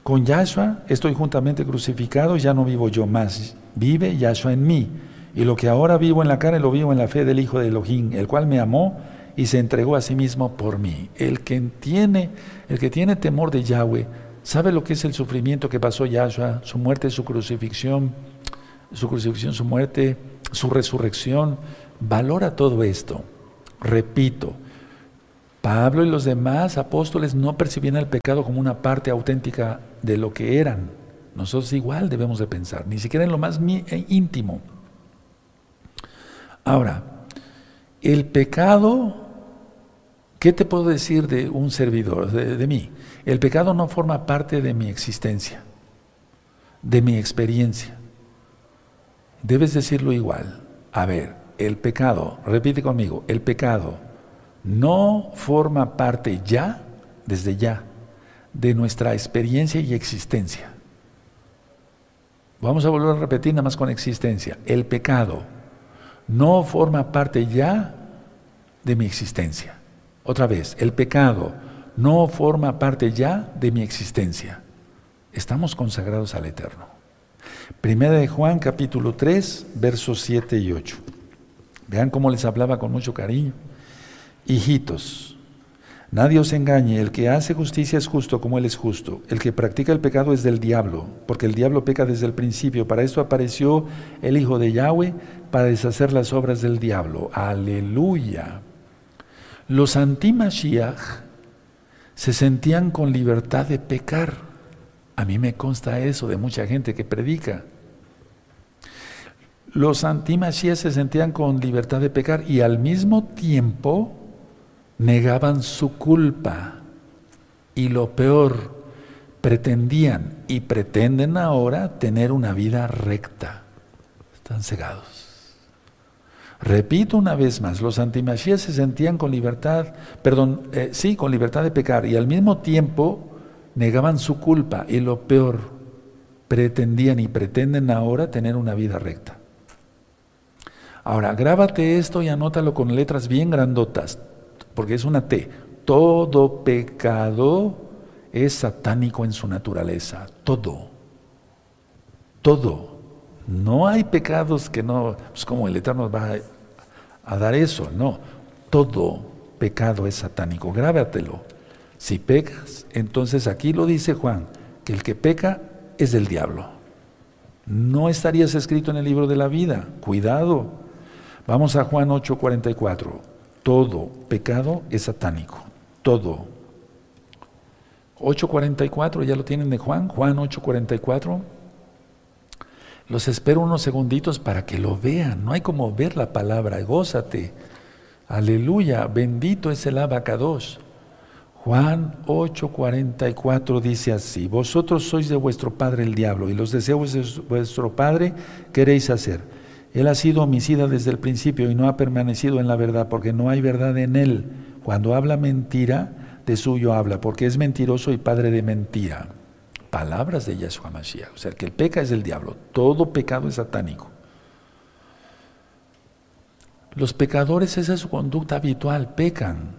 Con Yahshua estoy juntamente crucificado, ya no vivo yo más, vive Yahshua en mí. Y lo que ahora vivo en la carne lo vivo en la fe del Hijo de Elohim, el cual me amó y se entregó a sí mismo por mí. El que tiene, el que tiene temor de Yahweh, sabe lo que es el sufrimiento que pasó Yahshua, su muerte, su crucifixión, su crucifixión, su muerte, su resurrección. Valora todo esto. Repito, Pablo y los demás apóstoles no percibían el pecado como una parte auténtica de lo que eran. Nosotros igual debemos de pensar, ni siquiera en lo más íntimo. Ahora, el pecado, ¿qué te puedo decir de un servidor, de, mí? El pecado no forma parte de mi existencia, de mi experiencia. Debes decirlo igual. A ver, el pecado, repite conmigo, el pecado no forma parte ya, desde ya, de nuestra experiencia y existencia. Vamos a volver a repetir nada más con existencia. El pecado no forma parte ya de mi existencia. Otra vez, el pecado no forma parte ya de mi existencia. Estamos consagrados al Eterno. Primera de Juan capítulo 3, versos 7 y 8. Vean cómo les hablaba con mucho cariño. Hijitos, Nadie os engañe, el que hace justicia es justo como Él es justo. El que practica el pecado es del diablo, porque el diablo peca desde el principio. Para esto apareció el Hijo de Yahweh, para deshacer las obras del diablo. Aleluya. Los anti-Mashiach se sentían con libertad de pecar. A mí me consta eso de mucha gente que predica. Los anti-Mashiach se sentían con libertad de pecar y al mismo tiempo negaban su culpa y lo peor, pretendían y pretenden ahora tener una vida recta. Están cegados. Repito una vez más, los antimachías se sentían con libertad, perdón, eh, sí, con libertad de pecar y al mismo tiempo negaban su culpa y lo peor, pretendían y pretenden ahora tener una vida recta. Ahora, grábate esto y anótalo con letras bien grandotas porque es una T. Todo pecado es satánico en su naturaleza. Todo. Todo. No hay pecados que no, pues como el Eterno va a, dar eso, no. Todo pecado es satánico. Grábatelo. Si pecas, entonces aquí lo dice Juan, que el que peca es del diablo. No estarías escrito en el libro de la vida. Cuidado. Vamos a Juan 8:44. Todo pecado es satánico. Todo. 8.44, ya lo tienen de Juan, Juan 8.44. Los espero unos segunditos para que lo vean. No hay como ver la palabra, gózate. Aleluya, bendito es el abacados. Juan 8:44 dice así, vosotros sois de vuestro padre el diablo y los deseos de vuestro padre queréis hacer. Él ha sido homicida desde el principio y no ha permanecido en la verdad porque no hay verdad en él. Cuando habla mentira, de suyo habla, porque es mentiroso y padre de mentira. Palabras de Yahshua Mashiach. O sea, que el peca es el diablo. Todo pecado es satánico. Los pecadores, esa es su conducta habitual, pecan.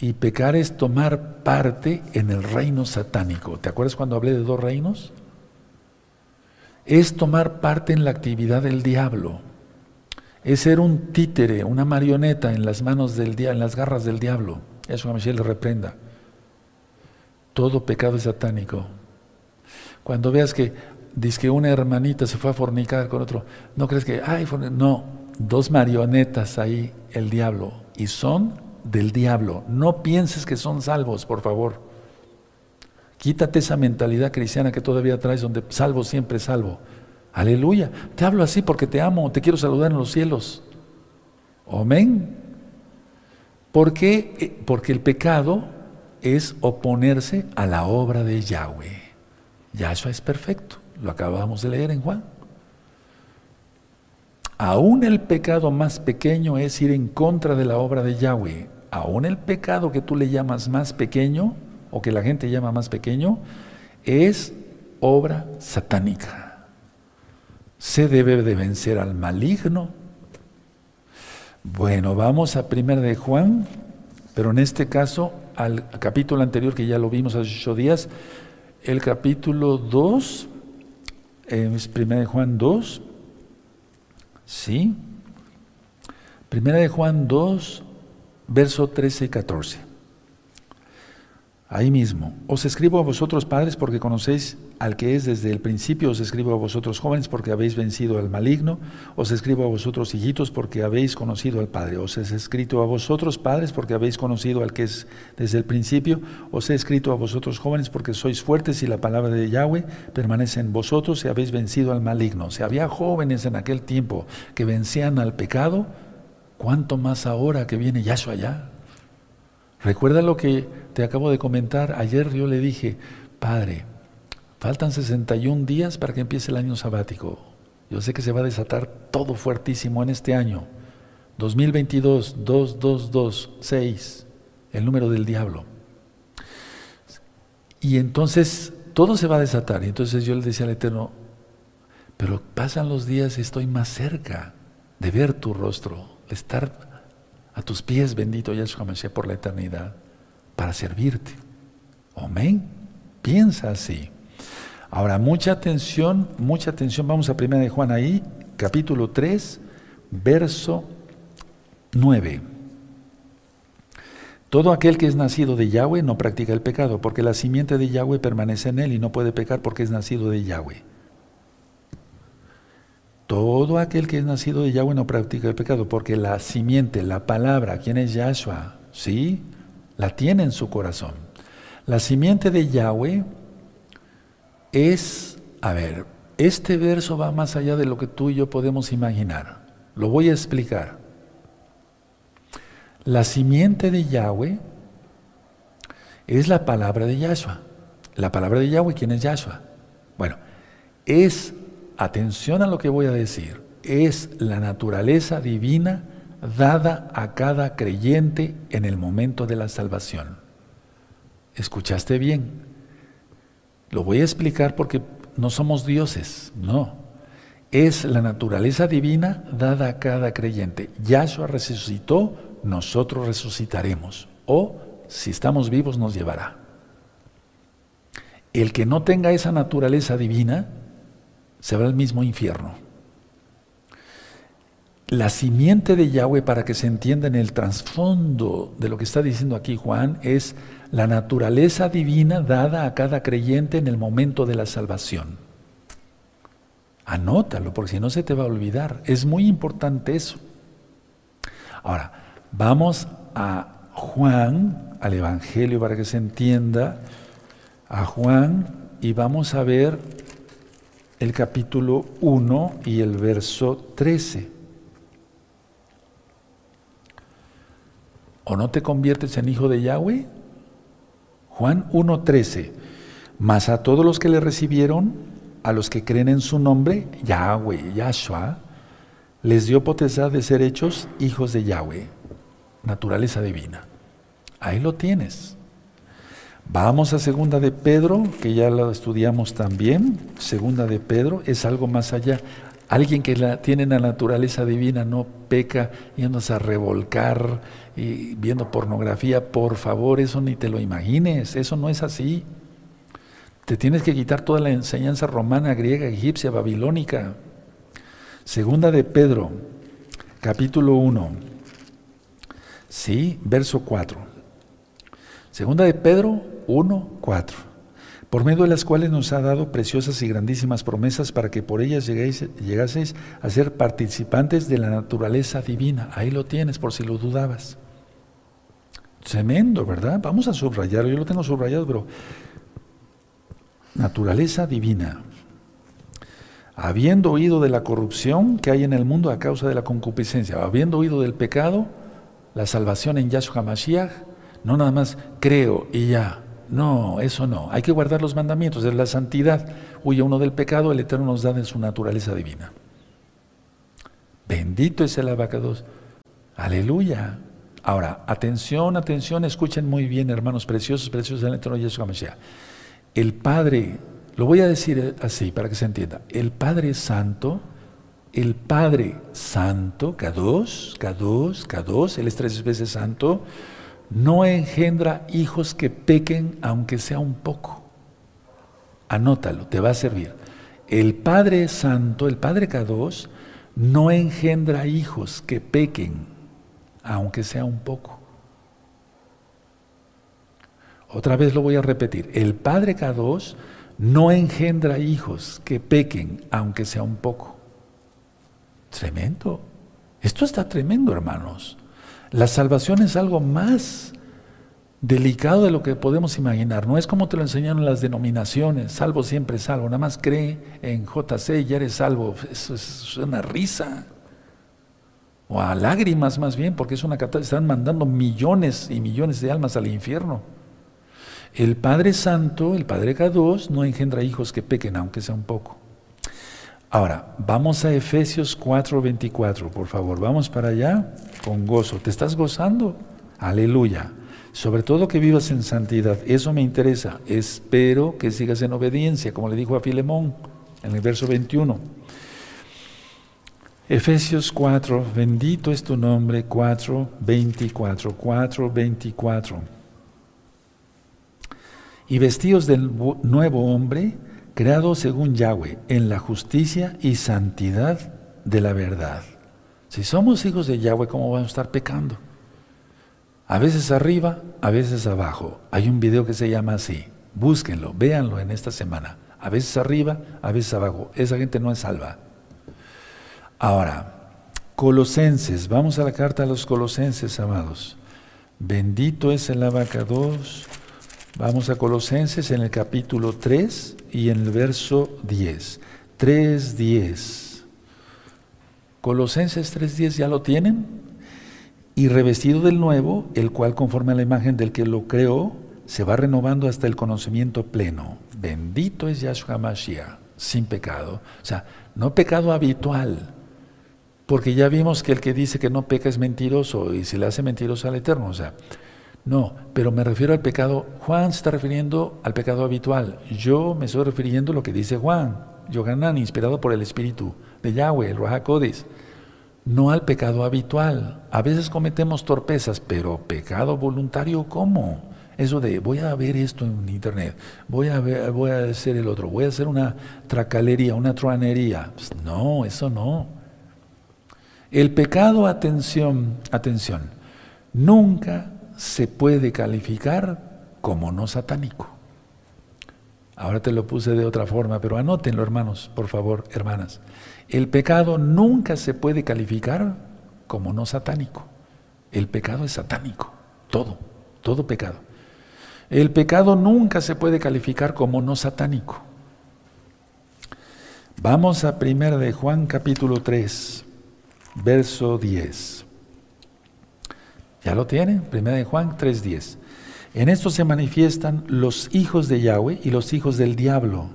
Y pecar es tomar parte en el reino satánico. ¿Te acuerdas cuando hablé de dos reinos? Es tomar parte en la actividad del diablo. Es ser un títere, una marioneta en las manos del diablo, en las garras del diablo. Eso a Michelle le reprenda. Todo pecado es satánico. Cuando veas que dice que una hermanita se fue a fornicar con otro, no crees que, ay, no, dos marionetas ahí, el diablo, y son del diablo. No pienses que son salvos, por favor. Quítate esa mentalidad cristiana que todavía traes donde salvo siempre salvo. Aleluya. Te hablo así porque te amo, te quiero saludar en los cielos. Amén. ¿Por qué? Eh, porque el pecado es oponerse a la obra de Yahweh. Yahshua es perfecto, lo acabamos de leer en Juan. Aún el pecado más pequeño es ir en contra de la obra de Yahweh. Aún el pecado que tú le llamas más pequeño, o que la gente llama más pequeño, es obra satánica. Se debe de vencer al maligno. Bueno, vamos a 1 de Juan, pero en este caso al capítulo anterior que ya lo vimos hace ocho días, el capítulo 2, es 1 de Juan 2, ¿Sí? Primera de Juan 2, verso 13 y 14. Ahí mismo, os escribo a vosotros padres porque conocéis al que es desde el principio, os escribo a vosotros jóvenes porque habéis vencido al maligno, os escribo a vosotros hijitos porque habéis conocido al Padre, os he escrito a vosotros padres porque habéis conocido al que es desde el principio, os he escrito a vosotros jóvenes porque sois fuertes y la palabra de Yahweh permanece en vosotros y habéis vencido al maligno. Si había jóvenes en aquel tiempo que vencían al pecado, ¿cuánto más ahora que viene Yahshua allá? Recuerda lo que te acabo de comentar. Ayer yo le dije, Padre, faltan 61 días para que empiece el año sabático. Yo sé que se va a desatar todo fuertísimo en este año. 2022, 2226, el número del diablo. Y entonces todo se va a desatar. Y entonces yo le decía al Eterno, pero pasan los días y estoy más cerca de ver tu rostro, de estar a tus pies, bendito Yahshua Mashiach, por la eternidad, para servirte. Amén. Piensa así. Ahora, mucha atención, mucha atención. Vamos a 1 de Juan ahí, capítulo 3, verso 9. Todo aquel que es nacido de Yahweh no practica el pecado, porque la simiente de Yahweh permanece en él y no puede pecar porque es nacido de Yahweh. Todo aquel que es nacido de Yahweh no practica el pecado, porque la simiente, la palabra, ¿quién es Yahshua? ¿Sí? La tiene en su corazón. La simiente de Yahweh es, a ver, este verso va más allá de lo que tú y yo podemos imaginar. Lo voy a explicar. La simiente de Yahweh es la palabra de Yahshua. La palabra de Yahweh, ¿quién es Yahshua? Bueno, es atención a lo que voy a decir, es la naturaleza divina dada a cada creyente en el momento de la salvación. ¿Escuchaste bien? Lo voy a explicar porque no somos dioses, no. Es la naturaleza divina dada a cada creyente. Yahshua resucitó, nosotros resucitaremos. O, si estamos vivos, nos llevará. El que no tenga esa naturaleza divina, se va al mismo infierno. La simiente de Yahweh, para que se entienda en el trasfondo de lo que está diciendo aquí Juan, es la naturaleza divina dada a cada creyente en el momento de la salvación. Anótalo, porque si no se te va a olvidar. Es muy importante eso. Ahora, vamos a Juan, al Evangelio, para que se entienda, a Juan, y vamos a ver el capítulo 1 y el verso 13. ¿O no te conviertes en hijo de Yahweh? Juan 1.13. Mas a todos los que le recibieron, a los que creen en su nombre, Yahweh, Yahshua, les dio potestad de ser hechos hijos de Yahweh, naturaleza divina. Ahí lo tienes. Vamos a segunda de Pedro, que ya lo estudiamos también. Segunda de Pedro es algo más allá. Alguien que la, tiene la naturaleza divina no peca yéndose a revolcar y viendo pornografía. Por favor, eso ni te lo imagines, eso no es así. Te tienes que quitar toda la enseñanza romana, griega, egipcia, babilónica. Segunda de Pedro, capítulo 1. Sí, verso 4. Segunda de Pedro 1, 4 por medio de las cuales nos ha dado preciosas y grandísimas promesas para que por ellas lleguéis, llegaseis a ser participantes de la naturaleza divina. Ahí lo tienes por si lo dudabas. Tremendo, ¿verdad? Vamos a subrayarlo, yo lo tengo subrayado, pero naturaleza divina. Habiendo oído de la corrupción que hay en el mundo a causa de la concupiscencia, habiendo oído del pecado, la salvación en Yahshua Mashiach, no nada más creo y ya, no, eso no. Hay que guardar los mandamientos. de la santidad. Huye uno del pecado, el Eterno nos da en su naturaleza divina. Bendito es el abacados. Aleluya. Ahora, atención, atención, escuchen muy bien, hermanos preciosos, preciosos del Eterno Yeshua Mashiach. El Padre, lo voy a decir así para que se entienda. El Padre Santo, el Padre Santo, K2, K2, K2, Él es tres veces santo no engendra hijos que pequen aunque sea un poco. Anótalo, te va a servir. El Padre Santo, el Padre K2, no engendra hijos que pequen aunque sea un poco. Otra vez lo voy a repetir. El Padre K2 no engendra hijos que pequen aunque sea un poco. Tremendo. Esto está tremendo, hermanos. La salvación es algo más delicado de lo que podemos imaginar. No es como te lo enseñaron las denominaciones, salvo siempre salvo. Nada más cree en JC y ya eres salvo. Eso es una risa. O a lágrimas más bien, porque es una Están mandando millones y millones de almas al infierno. El Padre Santo, el Padre K2, no engendra hijos que pequen, aunque sea un poco. Ahora, vamos a Efesios 4:24, por favor. Vamos para allá con gozo. ¿Te estás gozando? Aleluya. Sobre todo que vivas en santidad. Eso me interesa. Espero que sigas en obediencia, como le dijo a Filemón en el verso 21. Efesios 4, bendito es tu nombre, 4, 24, 4, 24. Y vestidos del nuevo hombre, creado según Yahweh, en la justicia y santidad de la verdad. Si somos hijos de Yahweh, ¿cómo vamos a estar pecando? A veces arriba, a veces abajo. Hay un video que se llama así. Búsquenlo, véanlo en esta semana. A veces arriba, a veces abajo. Esa gente no es salva. Ahora, Colosenses. Vamos a la carta a los Colosenses, amados. Bendito es el abacados. Vamos a Colosenses en el capítulo 3 y en el verso 10. 3.10. Colosenses 3.10 ya lo tienen. Y revestido del nuevo, el cual conforme a la imagen del que lo creó, se va renovando hasta el conocimiento pleno. Bendito es Yahshua Mashiach, sin pecado. O sea, no pecado habitual. Porque ya vimos que el que dice que no peca es mentiroso y se le hace mentiroso al Eterno. O sea, no, pero me refiero al pecado. Juan se está refiriendo al pecado habitual. Yo me estoy refiriendo a lo que dice Juan, Yohanan, inspirado por el Espíritu de Yahweh, el Ruach No al pecado habitual. A veces cometemos torpezas, pero pecado voluntario, ¿cómo? Eso de voy a ver esto en internet, voy a ver, voy a hacer el otro, voy a hacer una tracalería, una truanería. Pues no, eso no. El pecado, atención, atención, nunca se puede calificar como no satánico. Ahora te lo puse de otra forma, pero anótenlo hermanos, por favor, hermanas. El pecado nunca se puede calificar como no satánico. El pecado es satánico, todo, todo pecado. El pecado nunca se puede calificar como no satánico. Vamos a 1 de Juan capítulo 3, verso 10. ¿Ya lo tienen? Primera de Juan 3.10. En esto se manifiestan los hijos de Yahweh y los hijos del diablo.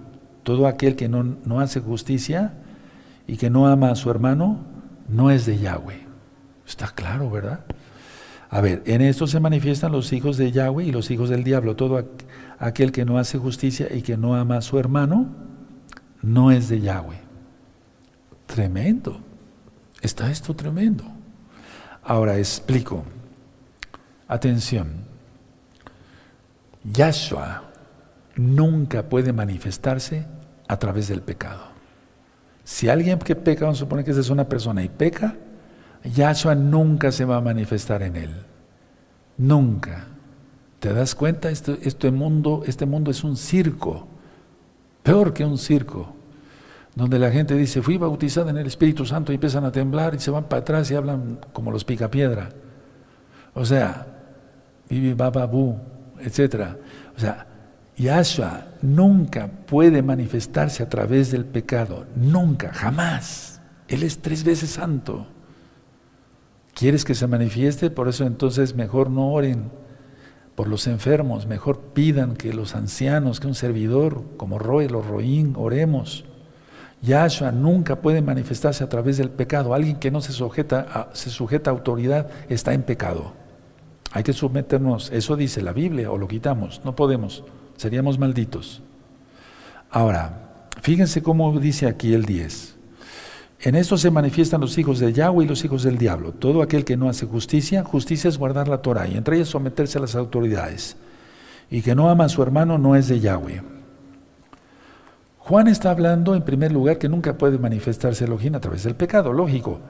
Todo aquel que no, no hace justicia y que no ama a su hermano, no es de Yahweh. Está claro, ¿verdad? A ver, en esto se manifiestan los hijos de Yahweh y los hijos del diablo. Todo aquel que no hace justicia y que no ama a su hermano, no es de Yahweh. Tremendo. Está esto tremendo. Ahora explico. Atención. Yahshua nunca puede manifestarse a través del pecado. Si alguien que peca, vamos a suponer que esa es una persona y peca, Yahshua nunca se va a manifestar en él. Nunca. ¿Te das cuenta? Este, este, mundo, este mundo es un circo, peor que un circo, donde la gente dice, fui bautizada en el Espíritu Santo y empiezan a temblar y se van para atrás y hablan como los picapiedra. O sea, vive bababú, etc. O sea, Yahshua nunca puede manifestarse a través del pecado, nunca, jamás. Él es tres veces santo. ¿Quieres que se manifieste? Por eso entonces mejor no oren por los enfermos, mejor pidan que los ancianos, que un servidor como Roy, los Roín, oremos. Yahshua nunca puede manifestarse a través del pecado. Alguien que no se sujeta a, se sujeta a autoridad está en pecado. Hay que someternos, eso dice la Biblia, o lo quitamos, no podemos, seríamos malditos. Ahora, fíjense cómo dice aquí el 10. En esto se manifiestan los hijos de Yahweh y los hijos del diablo. Todo aquel que no hace justicia, justicia es guardar la Torah y entre ellas someterse a las autoridades. Y que no ama a su hermano no es de Yahweh. Juan está hablando en primer lugar que nunca puede manifestarse Elohim a través del pecado, lógico.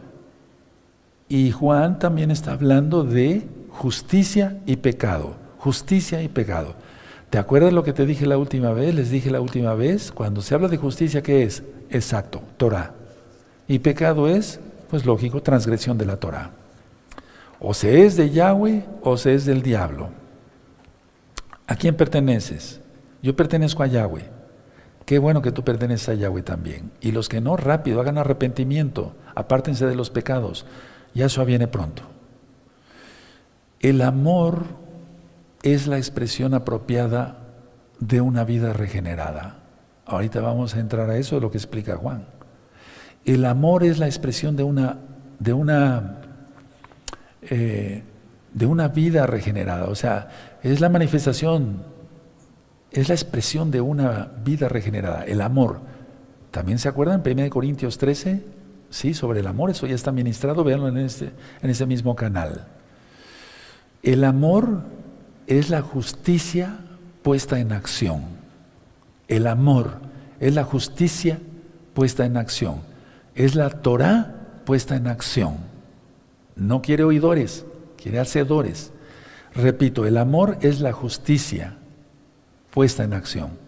Y Juan también está hablando de justicia y pecado, justicia y pecado. ¿Te acuerdas lo que te dije la última vez? Les dije la última vez, cuando se habla de justicia, ¿qué es? Exacto, Torah. Y pecado es, pues lógico, transgresión de la Torah. O se es de Yahweh o se es del diablo. ¿A quién perteneces? Yo pertenezco a Yahweh. Qué bueno que tú perteneces a Yahweh también. Y los que no, rápido, hagan arrepentimiento, apártense de los pecados. Yahshua viene pronto. El amor es la expresión apropiada de una vida regenerada. Ahorita vamos a entrar a eso, lo que explica Juan. El amor es la expresión de una, de una, eh, de una vida regenerada, o sea, es la manifestación, es la expresión de una vida regenerada, el amor. ¿También se acuerdan? 1 Corintios 13, sí, sobre el amor, eso ya está ministrado, véanlo en este, en ese mismo canal. El amor es la justicia puesta en acción. El amor es la justicia puesta en acción es la Torah puesta en acción. No quiere oidores, quiere hacedores. Repito, el amor es la justicia puesta en acción.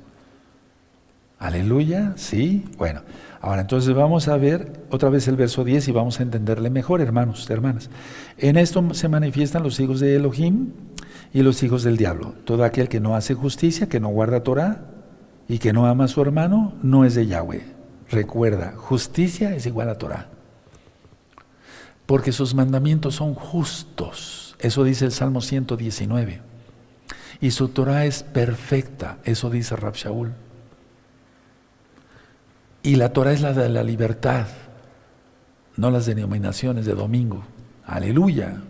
Aleluya, sí. Bueno, ahora entonces vamos a ver otra vez el verso 10 y vamos a entenderle mejor, hermanos, hermanas. En esto se manifiestan los hijos de Elohim y los hijos del diablo. Todo aquel que no hace justicia, que no guarda Torah y que no ama a su hermano, no es de Yahweh. Recuerda, justicia es igual a Torah. Porque sus mandamientos son justos. Eso dice el Salmo 119. Y su Torah es perfecta. Eso dice Rab Shaul. Y la Torah es la de la libertad, no las denominaciones de domingo. Aleluya.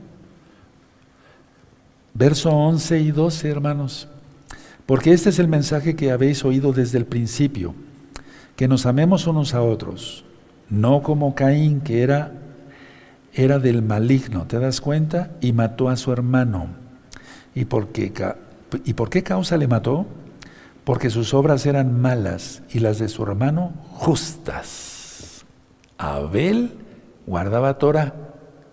Verso 11 y 12, hermanos. Porque este es el mensaje que habéis oído desde el principio que nos amemos unos a otros, no como Caín, que era, era del maligno, ¿te das cuenta? Y mató a su hermano. ¿Y por, qué, ¿Y por qué causa le mató? Porque sus obras eran malas y las de su hermano justas. Abel guardaba Torah,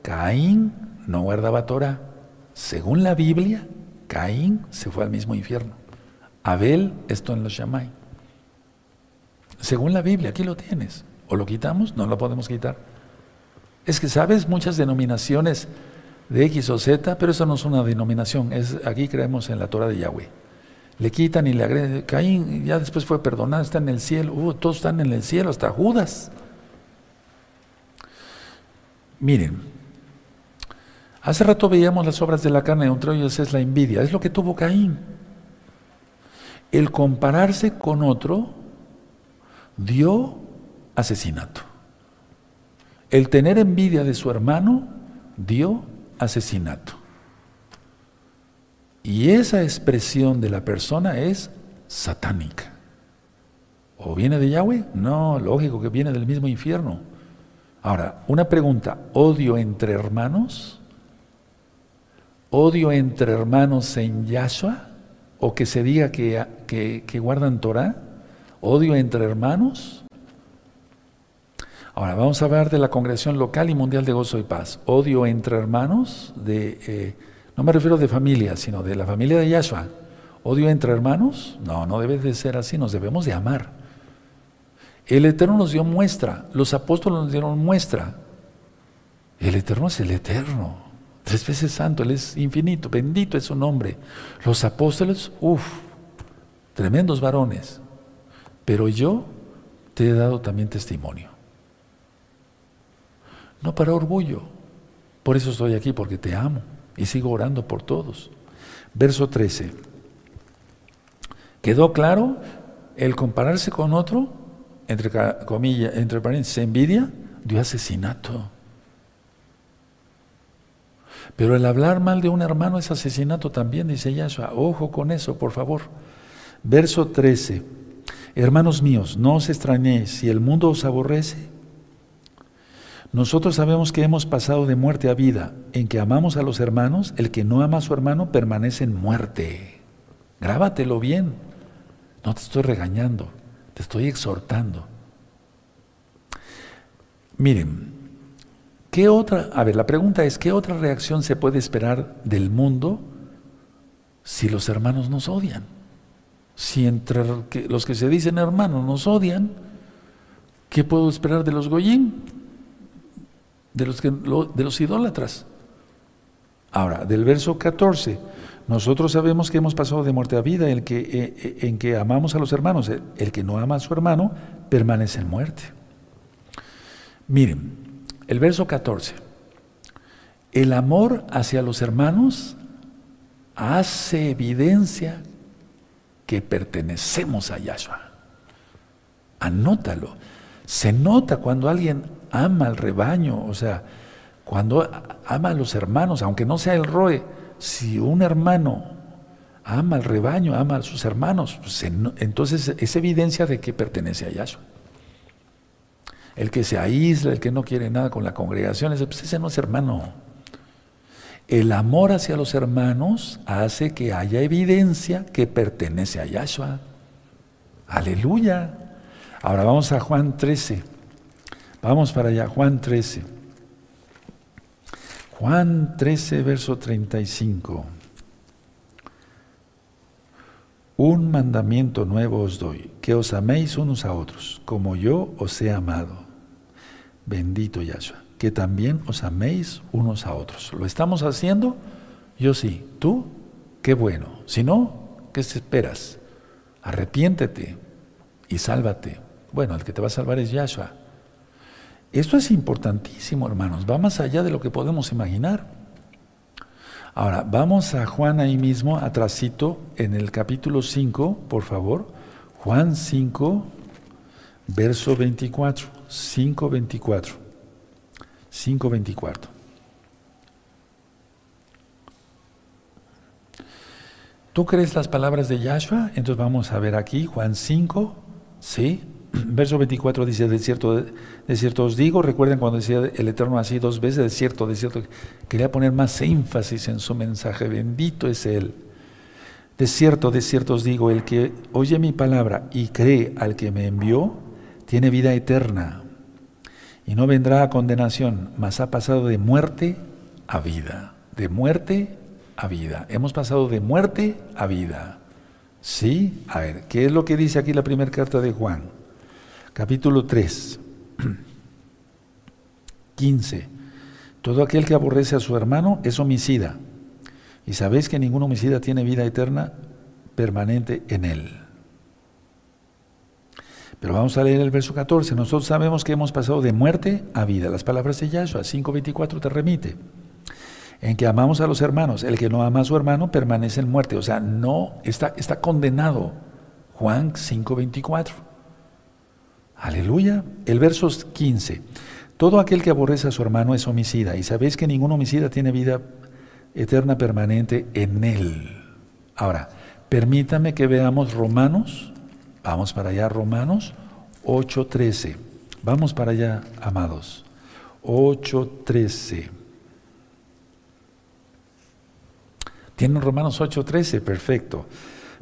Caín no guardaba Torah. Según la Biblia, Caín se fue al mismo infierno. Abel, esto en los Shammai. Según la Biblia, aquí lo tienes. O lo quitamos, no lo podemos quitar. Es que, ¿sabes? Muchas denominaciones de X o Z, pero eso no es una denominación. Es, aquí creemos en la Torah de Yahweh. Le quitan y le agregan. Caín ya después fue perdonado, está en el cielo. Uh, todos están en el cielo, hasta Judas. Miren, hace rato veíamos las obras de la carne, entre ellos es la envidia. Es lo que tuvo Caín. El compararse con otro dio asesinato. El tener envidia de su hermano dio asesinato. Y esa expresión de la persona es satánica. ¿O viene de Yahweh? No, lógico que viene del mismo infierno. Ahora, una pregunta, ¿odio entre hermanos? ¿Odio entre hermanos en Yahshua? ¿O que se diga que, que, guardan Torah? ¿Odio entre hermanos? Ahora, vamos a hablar de la congregación local y mundial de gozo y paz. ¿Odio entre hermanos? De, eh, no me refiero de familia, sino de la familia de Yahshua. ¿Odio entre hermanos? No, no debe de ser así, nos debemos de amar. El Eterno nos dio muestra, los apóstoles nos dieron muestra. El Eterno es el Eterno, tres veces santo, Él es infinito, bendito es su nombre. Los apóstoles, uff, tremendos varones. Pero yo te he dado también testimonio. No para orgullo, por eso estoy aquí, porque te amo y sigo orando por todos. Verso 13. ¿Quedó claro el compararse con otro? Entre comillas, entre paréntesis, envidia, dio asesinato. Pero el hablar mal de un hermano es asesinato también, dice Yahshua. Ojo con eso, por favor. Verso 13. Hermanos míos, no os extrañéis si el mundo os aborrece nosotros sabemos que hemos pasado de muerte a vida, en que amamos a los hermanos, el que no ama a su hermano permanece en muerte. Grábatelo bien. No te estoy regañando, te estoy exhortando. Miren, ¿qué otra, a ver, la pregunta es, ¿qué otra reacción se puede esperar del mundo si los hermanos nos odian? Si entre los que se dicen hermanos nos odian, ¿qué puedo esperar de los goyín? De los, que, de los idólatras. Ahora, del verso 14, nosotros sabemos que hemos pasado de muerte a vida el que, eh, eh, en que amamos a los hermanos. El, que no ama a su hermano permanece en muerte. Miren, el verso 14. El amor hacia los hermanos hace evidencia que pertenecemos a Yahshua. Anótalo. Se nota cuando alguien ama al rebaño, o sea, cuando ama a los hermanos, aunque no sea el roe, si un hermano ama al rebaño, ama a sus hermanos, pues entonces es evidencia de que pertenece a Yahshua. El que se aísla, el que no quiere nada con la congregación, pues ese no es hermano. El amor hacia los hermanos hace que haya evidencia que pertenece a Yahshua. Aleluya. Ahora vamos a Juan 13. Vamos para allá, Juan 13. Juan 13, verso 35. Un mandamiento nuevo os doy, que os améis unos a otros, como yo os he amado. Bendito Yahshua, que también os améis unos a otros. ¿Lo estamos haciendo? Yo sí. ¿Tú? Qué bueno. Si no, ¿qué esperas? Arrepiéntete y sálvate. Bueno, el que te va a salvar es Yahshua. Esto es importantísimo, hermanos, va más allá de lo que podemos imaginar. Ahora, vamos a Juan ahí mismo, atrasito, en el capítulo 5, por favor. Juan 5, verso 24. 5, 24. 5, 24. ¿Tú crees las palabras de Yahshua? Entonces vamos a ver aquí, Juan 5, ¿sí? Verso 24 dice, de cierto, de os digo, recuerden cuando decía el Eterno así dos veces, de cierto, de cierto, quería poner más énfasis en su mensaje, bendito es Él. De cierto, de cierto os digo, el que oye mi palabra y cree al que me envió, tiene vida eterna y no vendrá a condenación, mas ha pasado de muerte a vida, de muerte a vida. Hemos pasado de muerte a vida. ¿Sí? A ver, ¿qué es lo que dice aquí la primera carta de Juan? Capítulo 3, 15. <clears throat> Todo aquel que aborrece a su hermano es homicida. Y sabéis que ningún homicida tiene vida eterna permanente en él. Pero vamos a leer el verso 14. Nosotros sabemos que hemos pasado de muerte a vida. Las palabras de Yahshua, 5.24 te remite. En que amamos a los hermanos. El que no ama a su hermano permanece en muerte. O sea, no está, está condenado. Juan 5.24. Aleluya. El verso 15. Todo aquel que aborrece a su hermano es homicida, y sabéis que ningún homicida tiene vida eterna permanente en él. Ahora, permítame que veamos Romanos, vamos para allá, Romanos 8:13. Vamos para allá, amados. 8.13. ¿Tienen Romanos 8.13? Perfecto.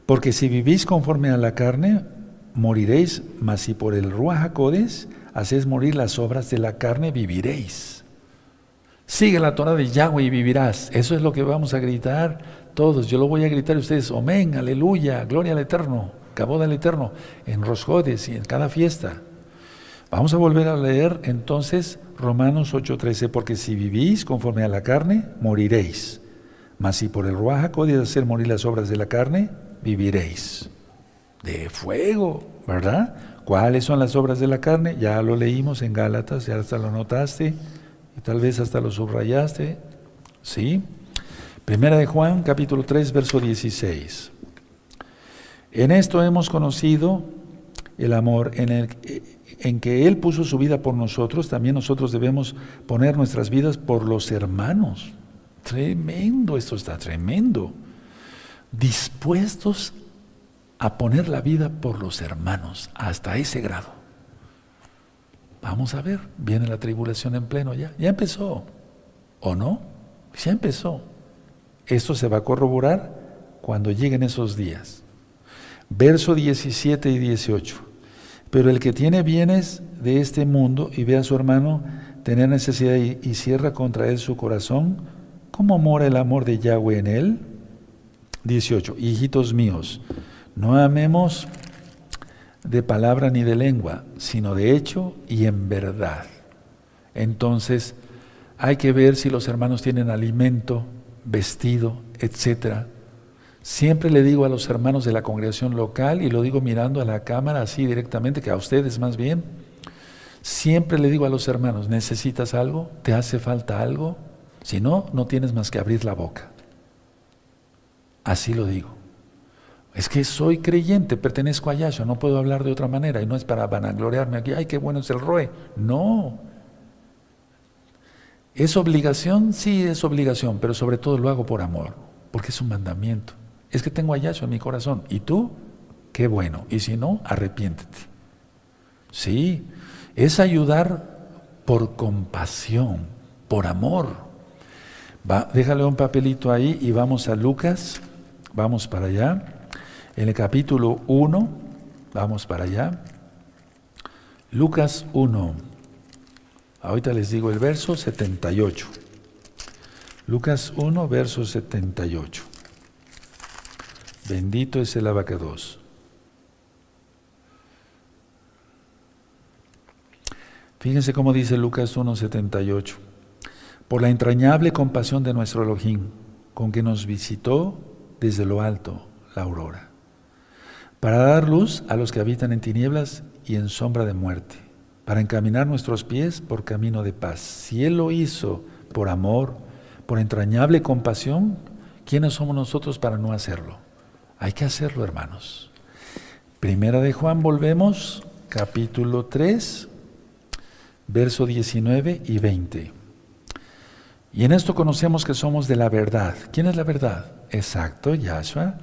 Porque si vivís conforme a la carne, moriréis, mas si por el Ruach HaKodes hacéis morir las obras de la carne, viviréis. Sigue la Torah de Yahweh y vivirás. Eso es lo que vamos a gritar todos. Yo lo voy a gritar a ustedes. Amén, aleluya, gloria al Eterno, cabo al Eterno, en Rosjodes y en cada fiesta. Vamos a volver a leer entonces Romanos 8:13, porque si vivís conforme a la carne, moriréis. Mas si por el Ruach HaKodes hacer morir las obras de la carne, viviréis. De fuego, ¿verdad? ¿Cuáles son las obras de la carne? Ya lo leímos en Gálatas, ya hasta lo notaste y tal vez hasta lo subrayaste. ¿Sí? Primera de Juan, capítulo 3, verso 16. En esto hemos conocido el amor en, el, en que Él puso su vida por nosotros, también nosotros debemos poner nuestras vidas por los hermanos. Tremendo, esto está tremendo. Dispuestos a poner la vida por los hermanos, hasta ese grado. Vamos a ver, viene la tribulación en pleno ya, ya empezó, ¿o no? Ya empezó. Esto se va a corroborar cuando lleguen esos días. Verso 17 y 18. Pero el que tiene bienes de este mundo y ve a su hermano tener necesidad y, cierra contra él su corazón, ¿cómo mora el amor de Yahweh en él? 18. Hijitos míos, no amemos de palabra ni de lengua, sino de hecho y en verdad. Entonces, hay que ver si los hermanos tienen alimento, vestido, etc. Siempre le digo a los hermanos de la congregación local, y lo digo mirando a la cámara así directamente, que a ustedes más bien, siempre le digo a los hermanos, ¿necesitas algo? ¿Te hace falta algo? Si no, no tienes más que abrir la boca. Así lo digo. Es que soy creyente, pertenezco a Yahshua, no puedo hablar de otra manera y no es para vanagloriarme aquí, ay, qué bueno es el Roe. No. ¿Es obligación? Sí, es obligación, pero sobre todo lo hago por amor, porque es un mandamiento. Es que tengo a Yahshua en mi corazón. ¿Y tú? Qué bueno. Y si no, arrepiéntete. Sí, es ayudar por compasión, por amor. Déjale un papelito ahí y vamos a Lucas. Vamos para allá en el capítulo 1, vamos para allá, Lucas 1, ahorita les digo el verso 78. Lucas 1, verso 78. Bendito es el abacados. Fíjense cómo dice Lucas 1.78. Por la entrañable compasión de nuestro Elohim, con que nos visitó desde lo alto la aurora para dar luz a los que habitan en tinieblas y en sombra de muerte, para encaminar nuestros pies por camino de paz. Si Él lo hizo por amor, por entrañable compasión, ¿quiénes somos nosotros para no hacerlo? Hay que hacerlo, hermanos. Primera de Juan, volvemos, capítulo 3, verso 19 y 20. Y en esto conocemos que somos de la verdad. ¿Quién es la verdad? Exacto, Yahshua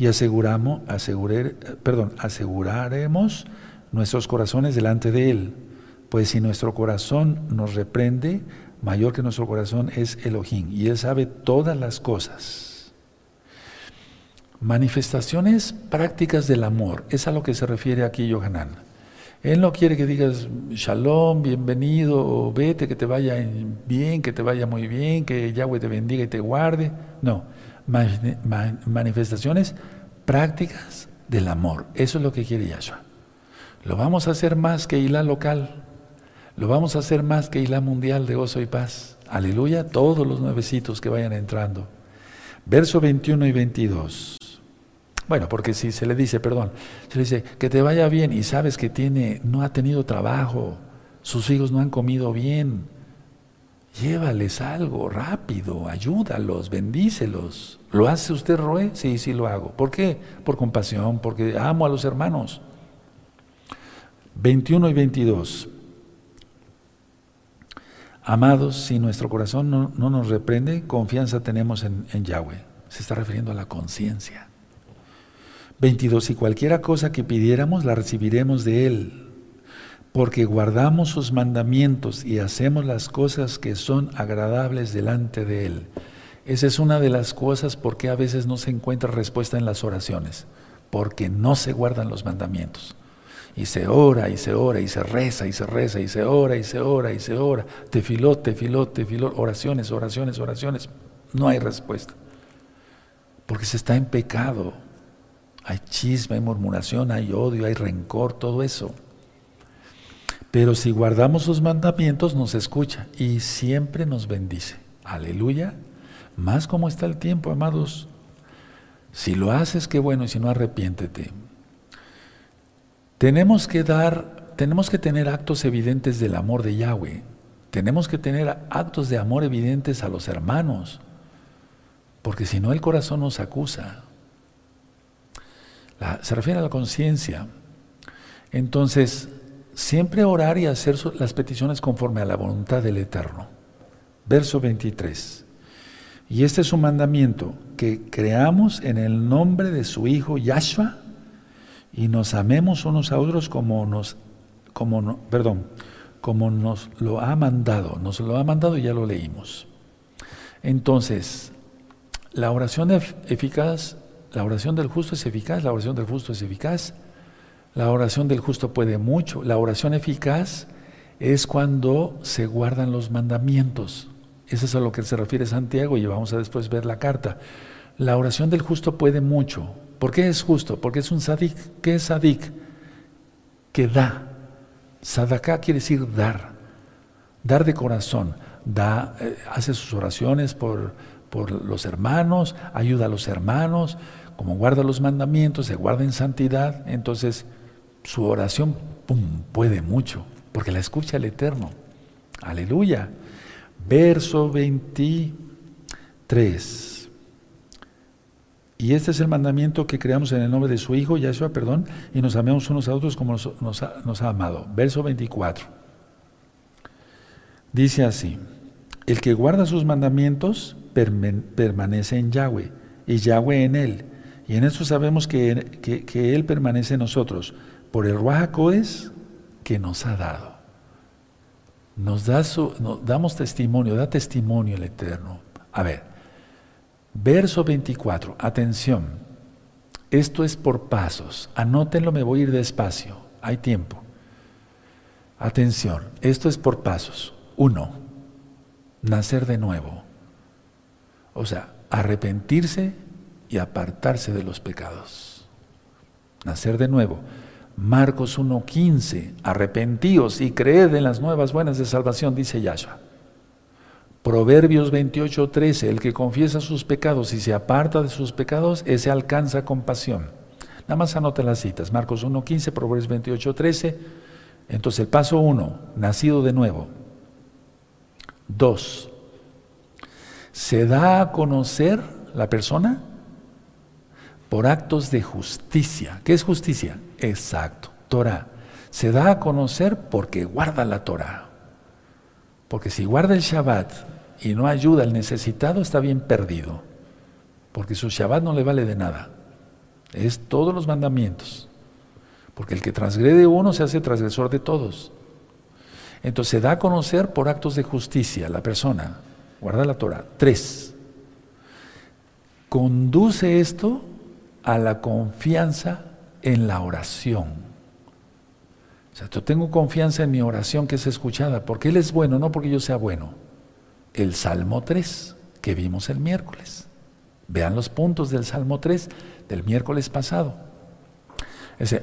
y aseguramos, perdón, aseguraremos nuestros corazones delante de Él. Pues si nuestro corazón nos reprende, mayor que nuestro corazón es Elohim, y Él sabe todas las cosas. Manifestaciones prácticas del amor, es a lo que se refiere aquí Yohanan. Él no quiere que digas shalom, bienvenido, o vete, que te vaya bien, que te vaya muy bien, que Yahweh te bendiga y te guarde. No, manifestaciones prácticas del amor. Eso es lo que quiere Yahshua. Lo vamos a hacer más que Ilá local. Lo vamos a hacer más que Ilá mundial de gozo y paz. Aleluya, todos los nuevecitos que vayan entrando. Verso 21 y 22. Bueno, porque si se le dice, perdón, se le dice que te vaya bien y sabes que tiene, no ha tenido trabajo, sus hijos no han comido bien, Llévales algo rápido, ayúdalos, bendícelos. ¿Lo hace usted, Roe? Sí, sí lo hago. ¿Por qué? Por compasión, porque amo a los hermanos. 21 y 22. Amados, si nuestro corazón no, nos reprende, confianza tenemos en, en Yahweh. Se está refiriendo a la conciencia. 22. Si cualquiera cosa que pidiéramos, la recibiremos de Él porque guardamos sus mandamientos y hacemos las cosas que son agradables delante de Él. Esa es una de las cosas por qué a veces no se encuentra respuesta en las oraciones, porque no se guardan los mandamientos. Y se ora y se ora y se reza y se reza y se ora y se ora y se ora. te filó, te filó, oraciones, oraciones, oraciones. No hay respuesta. Porque se está en pecado. Hay chisme, hay murmuración, hay odio, hay rencor, todo eso. Pero si guardamos sus mandamientos, nos escucha y siempre nos bendice. Aleluya. Más como está el tiempo, amados. Si lo haces, qué bueno, y si no, arrepiéntete. Tenemos que dar, tenemos que tener actos evidentes del amor de Yahweh. Tenemos que tener actos de amor evidentes a los hermanos, porque si no el corazón nos acusa. se refiere a la conciencia. Entonces, Siempre orar y hacer las peticiones conforme a la voluntad del Eterno. Verso 23. Y este es un mandamiento, que creamos en el nombre de su Hijo Yahshua y nos amemos unos a otros como nos, como perdón, como nos lo ha mandado. Nos lo ha mandado y ya lo leímos. Entonces, la oración eficaz, la oración del justo es eficaz, la oración del justo es eficaz la oración del justo puede mucho. La oración eficaz es cuando se guardan los mandamientos. Eso es a lo que se refiere Santiago y vamos a después ver la carta. La oración del justo puede mucho. ¿Por qué es justo? Porque es un sadik. ¿Qué es sadik? Que da. Sadaká quiere decir dar. Dar de corazón. Da, eh, hace sus oraciones por, por los hermanos, ayuda a los hermanos, como guarda los mandamientos, se guarda en santidad, entonces su oración puede mucho, porque la escucha el Eterno. Aleluya. Verso 23. Y este es el mandamiento que creamos en el nombre de su Hijo, Yahshua, perdón, y nos amemos unos a otros como nos, ha, nos ha amado. Verso 24. Dice así, el que guarda sus mandamientos permanece en Yahweh, y Yahweh en él. Y en eso sabemos que, que Él permanece en nosotros por el Ruajacodes que nos ha dado. Nos, da su, damos testimonio, da testimonio el Eterno. A ver, verso 24, atención. Esto es por pasos. Anótenlo, me voy a ir despacio. Hay tiempo. Atención, esto es por pasos. Uno, nacer de nuevo. O sea, arrepentirse y apartarse de los pecados. Nacer de nuevo. Marcos 1.15, arrepentíos y creed en las nuevas buenas de salvación, dice Yahshua. Proverbios 28.13, el que confiesa sus pecados y se aparta de sus pecados, ese alcanza compasión. Nada más anote las citas, Marcos 1.15, Proverbios 28.13. Entonces el paso 1, nacido de nuevo. 2. Se da a conocer la persona por actos de justicia. ¿Qué es justicia? Exacto, Torah. Se da a conocer porque guarda la Torah. Porque si guarda el Shabbat y no ayuda al necesitado, está bien perdido. Porque su Shabbat no le vale de nada. Es todos los mandamientos. Porque el que transgrede uno se hace transgresor de todos. Entonces se da a conocer por actos de justicia la persona. Guarda la Torah. Tres. Conduce esto a la confianza en la oración. O sea, yo tengo confianza en mi oración que es escuchada, porque Él es bueno, no porque yo sea bueno. El Salmo 3, que vimos el miércoles. Vean los puntos del Salmo 3 del miércoles pasado. Es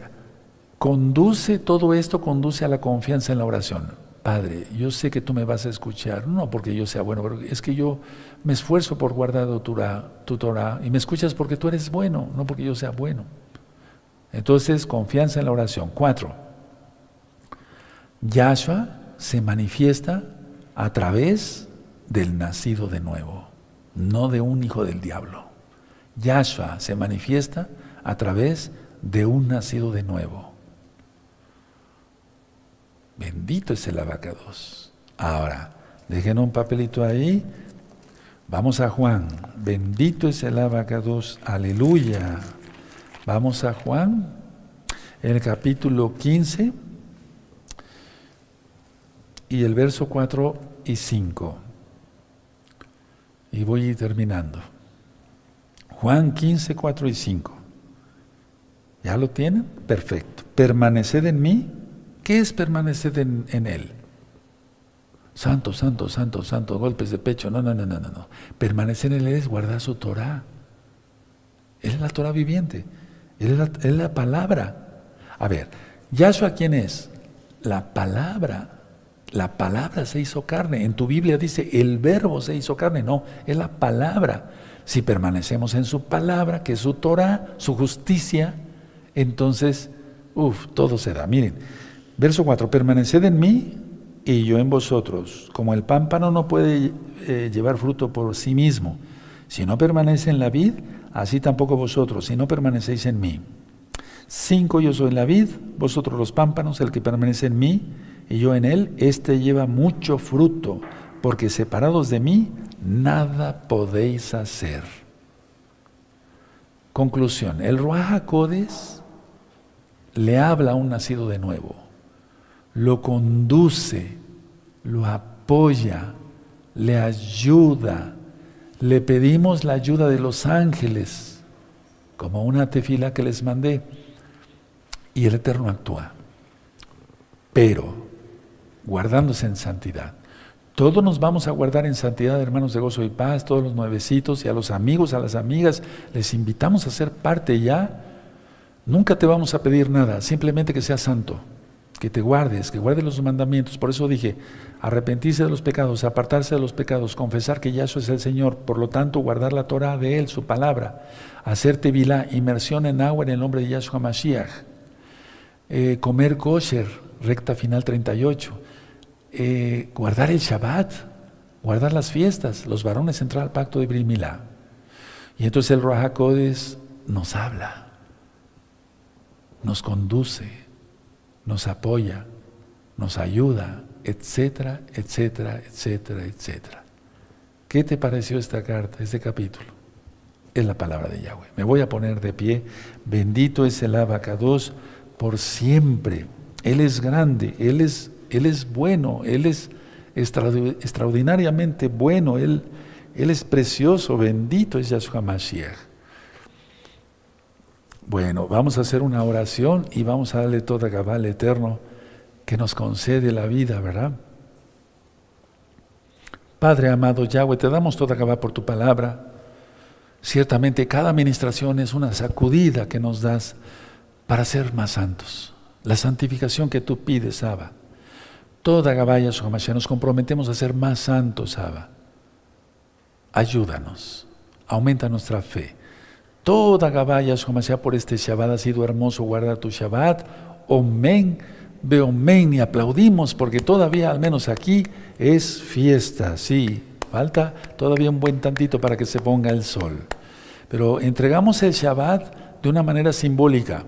conduce todo esto, conduce a la confianza en la oración. Padre, yo sé que tú me vas a escuchar, no porque yo sea bueno, pero es que yo me esfuerzo por guardar tu tu Torah y me escuchas porque tú eres bueno, no porque yo sea bueno. Entonces, confianza en la oración. Cuatro, Yahshua se manifiesta a través del nacido de nuevo, no de un hijo del diablo. Yahshua se manifiesta a través de un nacido de nuevo. Bendito es el abacados. Ahora, dejen un papelito ahí. Vamos a Juan. Bendito es el abacados. Aleluya. Vamos a Juan, el capítulo 15. y el verso 4 y 5. Y voy terminando. Juan 15, 4 y 5. ¿Ya lo tienen? Perfecto. Permaneced en mí. ¿Qué es permanecer en, en Él? Santo, santo, santo, santo, golpes de pecho. No, no, no, no, no. Permanecer en Él es guardar su Torah. Él es la Torah viviente. Él es la, es la palabra. A ver, ¿Yahshua quién es? La palabra. La palabra se hizo carne. En tu Biblia dice, el verbo se hizo carne. No, es la palabra. Si permanecemos en su palabra, que es su Torah, su justicia, entonces, uff, todo se da. Miren, verso 4, permaneced en mí y yo en vosotros. Como el pámpano no puede eh, llevar fruto por sí mismo, si no permanece en la vid, así tampoco vosotros, si no permanecéis en mí. Cinco, yo soy la vid, vosotros los pámpanos, el que permanece en mí y yo en él, éste lleva mucho fruto, porque separados de mí, nada podéis hacer. Conclusión, el Ruach le habla a un nacido de nuevo, lo conduce, lo apoya, le ayuda, le pedimos la ayuda de los ángeles, como una tefila que les mandé y el Eterno actúa, pero guardándose en santidad. Todos nos vamos a guardar en santidad, hermanos de gozo y paz, todos los nuevecitos y a los amigos, a las amigas, les invitamos a ser parte ya. Nunca te vamos a pedir nada, simplemente que seas santo, que te guardes, que guardes los mandamientos. Por eso dije, arrepentirse de los pecados, apartarse de los pecados, confesar que Yahshua es el Señor, por lo tanto guardar la Torah de Él, su palabra, hacerte vilá, inmersión en agua en el nombre de Yahshua Mashiach eh, comer kosher, recta final 38, eh, guardar el Shabbat, guardar las fiestas, los varones entrar al pacto de Brimilá. Y entonces el Rahakodes nos habla, nos conduce, nos apoya, nos ayuda, etcétera, etcétera, etcétera, etcétera. ¿Qué te pareció esta carta, este capítulo? Es la palabra de Yahweh. Me voy a poner de pie. Bendito es el abacados por siempre. Él es grande, Él es, él es bueno, Él es extraordinariamente bueno, Él, él es precioso, bendito es Yahshua Mashiach. Bueno, vamos a hacer una oración y vamos a darle toda Gabal eterno que nos concede la vida, ¿verdad? Padre amado Yahweh, te damos toda Gabal por tu palabra. Ciertamente cada administración es una sacudida que nos das para ser más santos. La santificación que tú pides, Abba. Toda Gabaya Sohamashiach nos comprometemos a ser más santos, Abba. Ayúdanos, aumenta nuestra fe. Toda Gabaya Sohamashiach por este Shabbat ha sido hermoso guardar tu Shabbat. Omen, men y aplaudimos porque todavía, al menos aquí, es fiesta. Sí, falta todavía un buen tantito para que se ponga el sol. Pero entregamos el Shabbat de una manera simbólica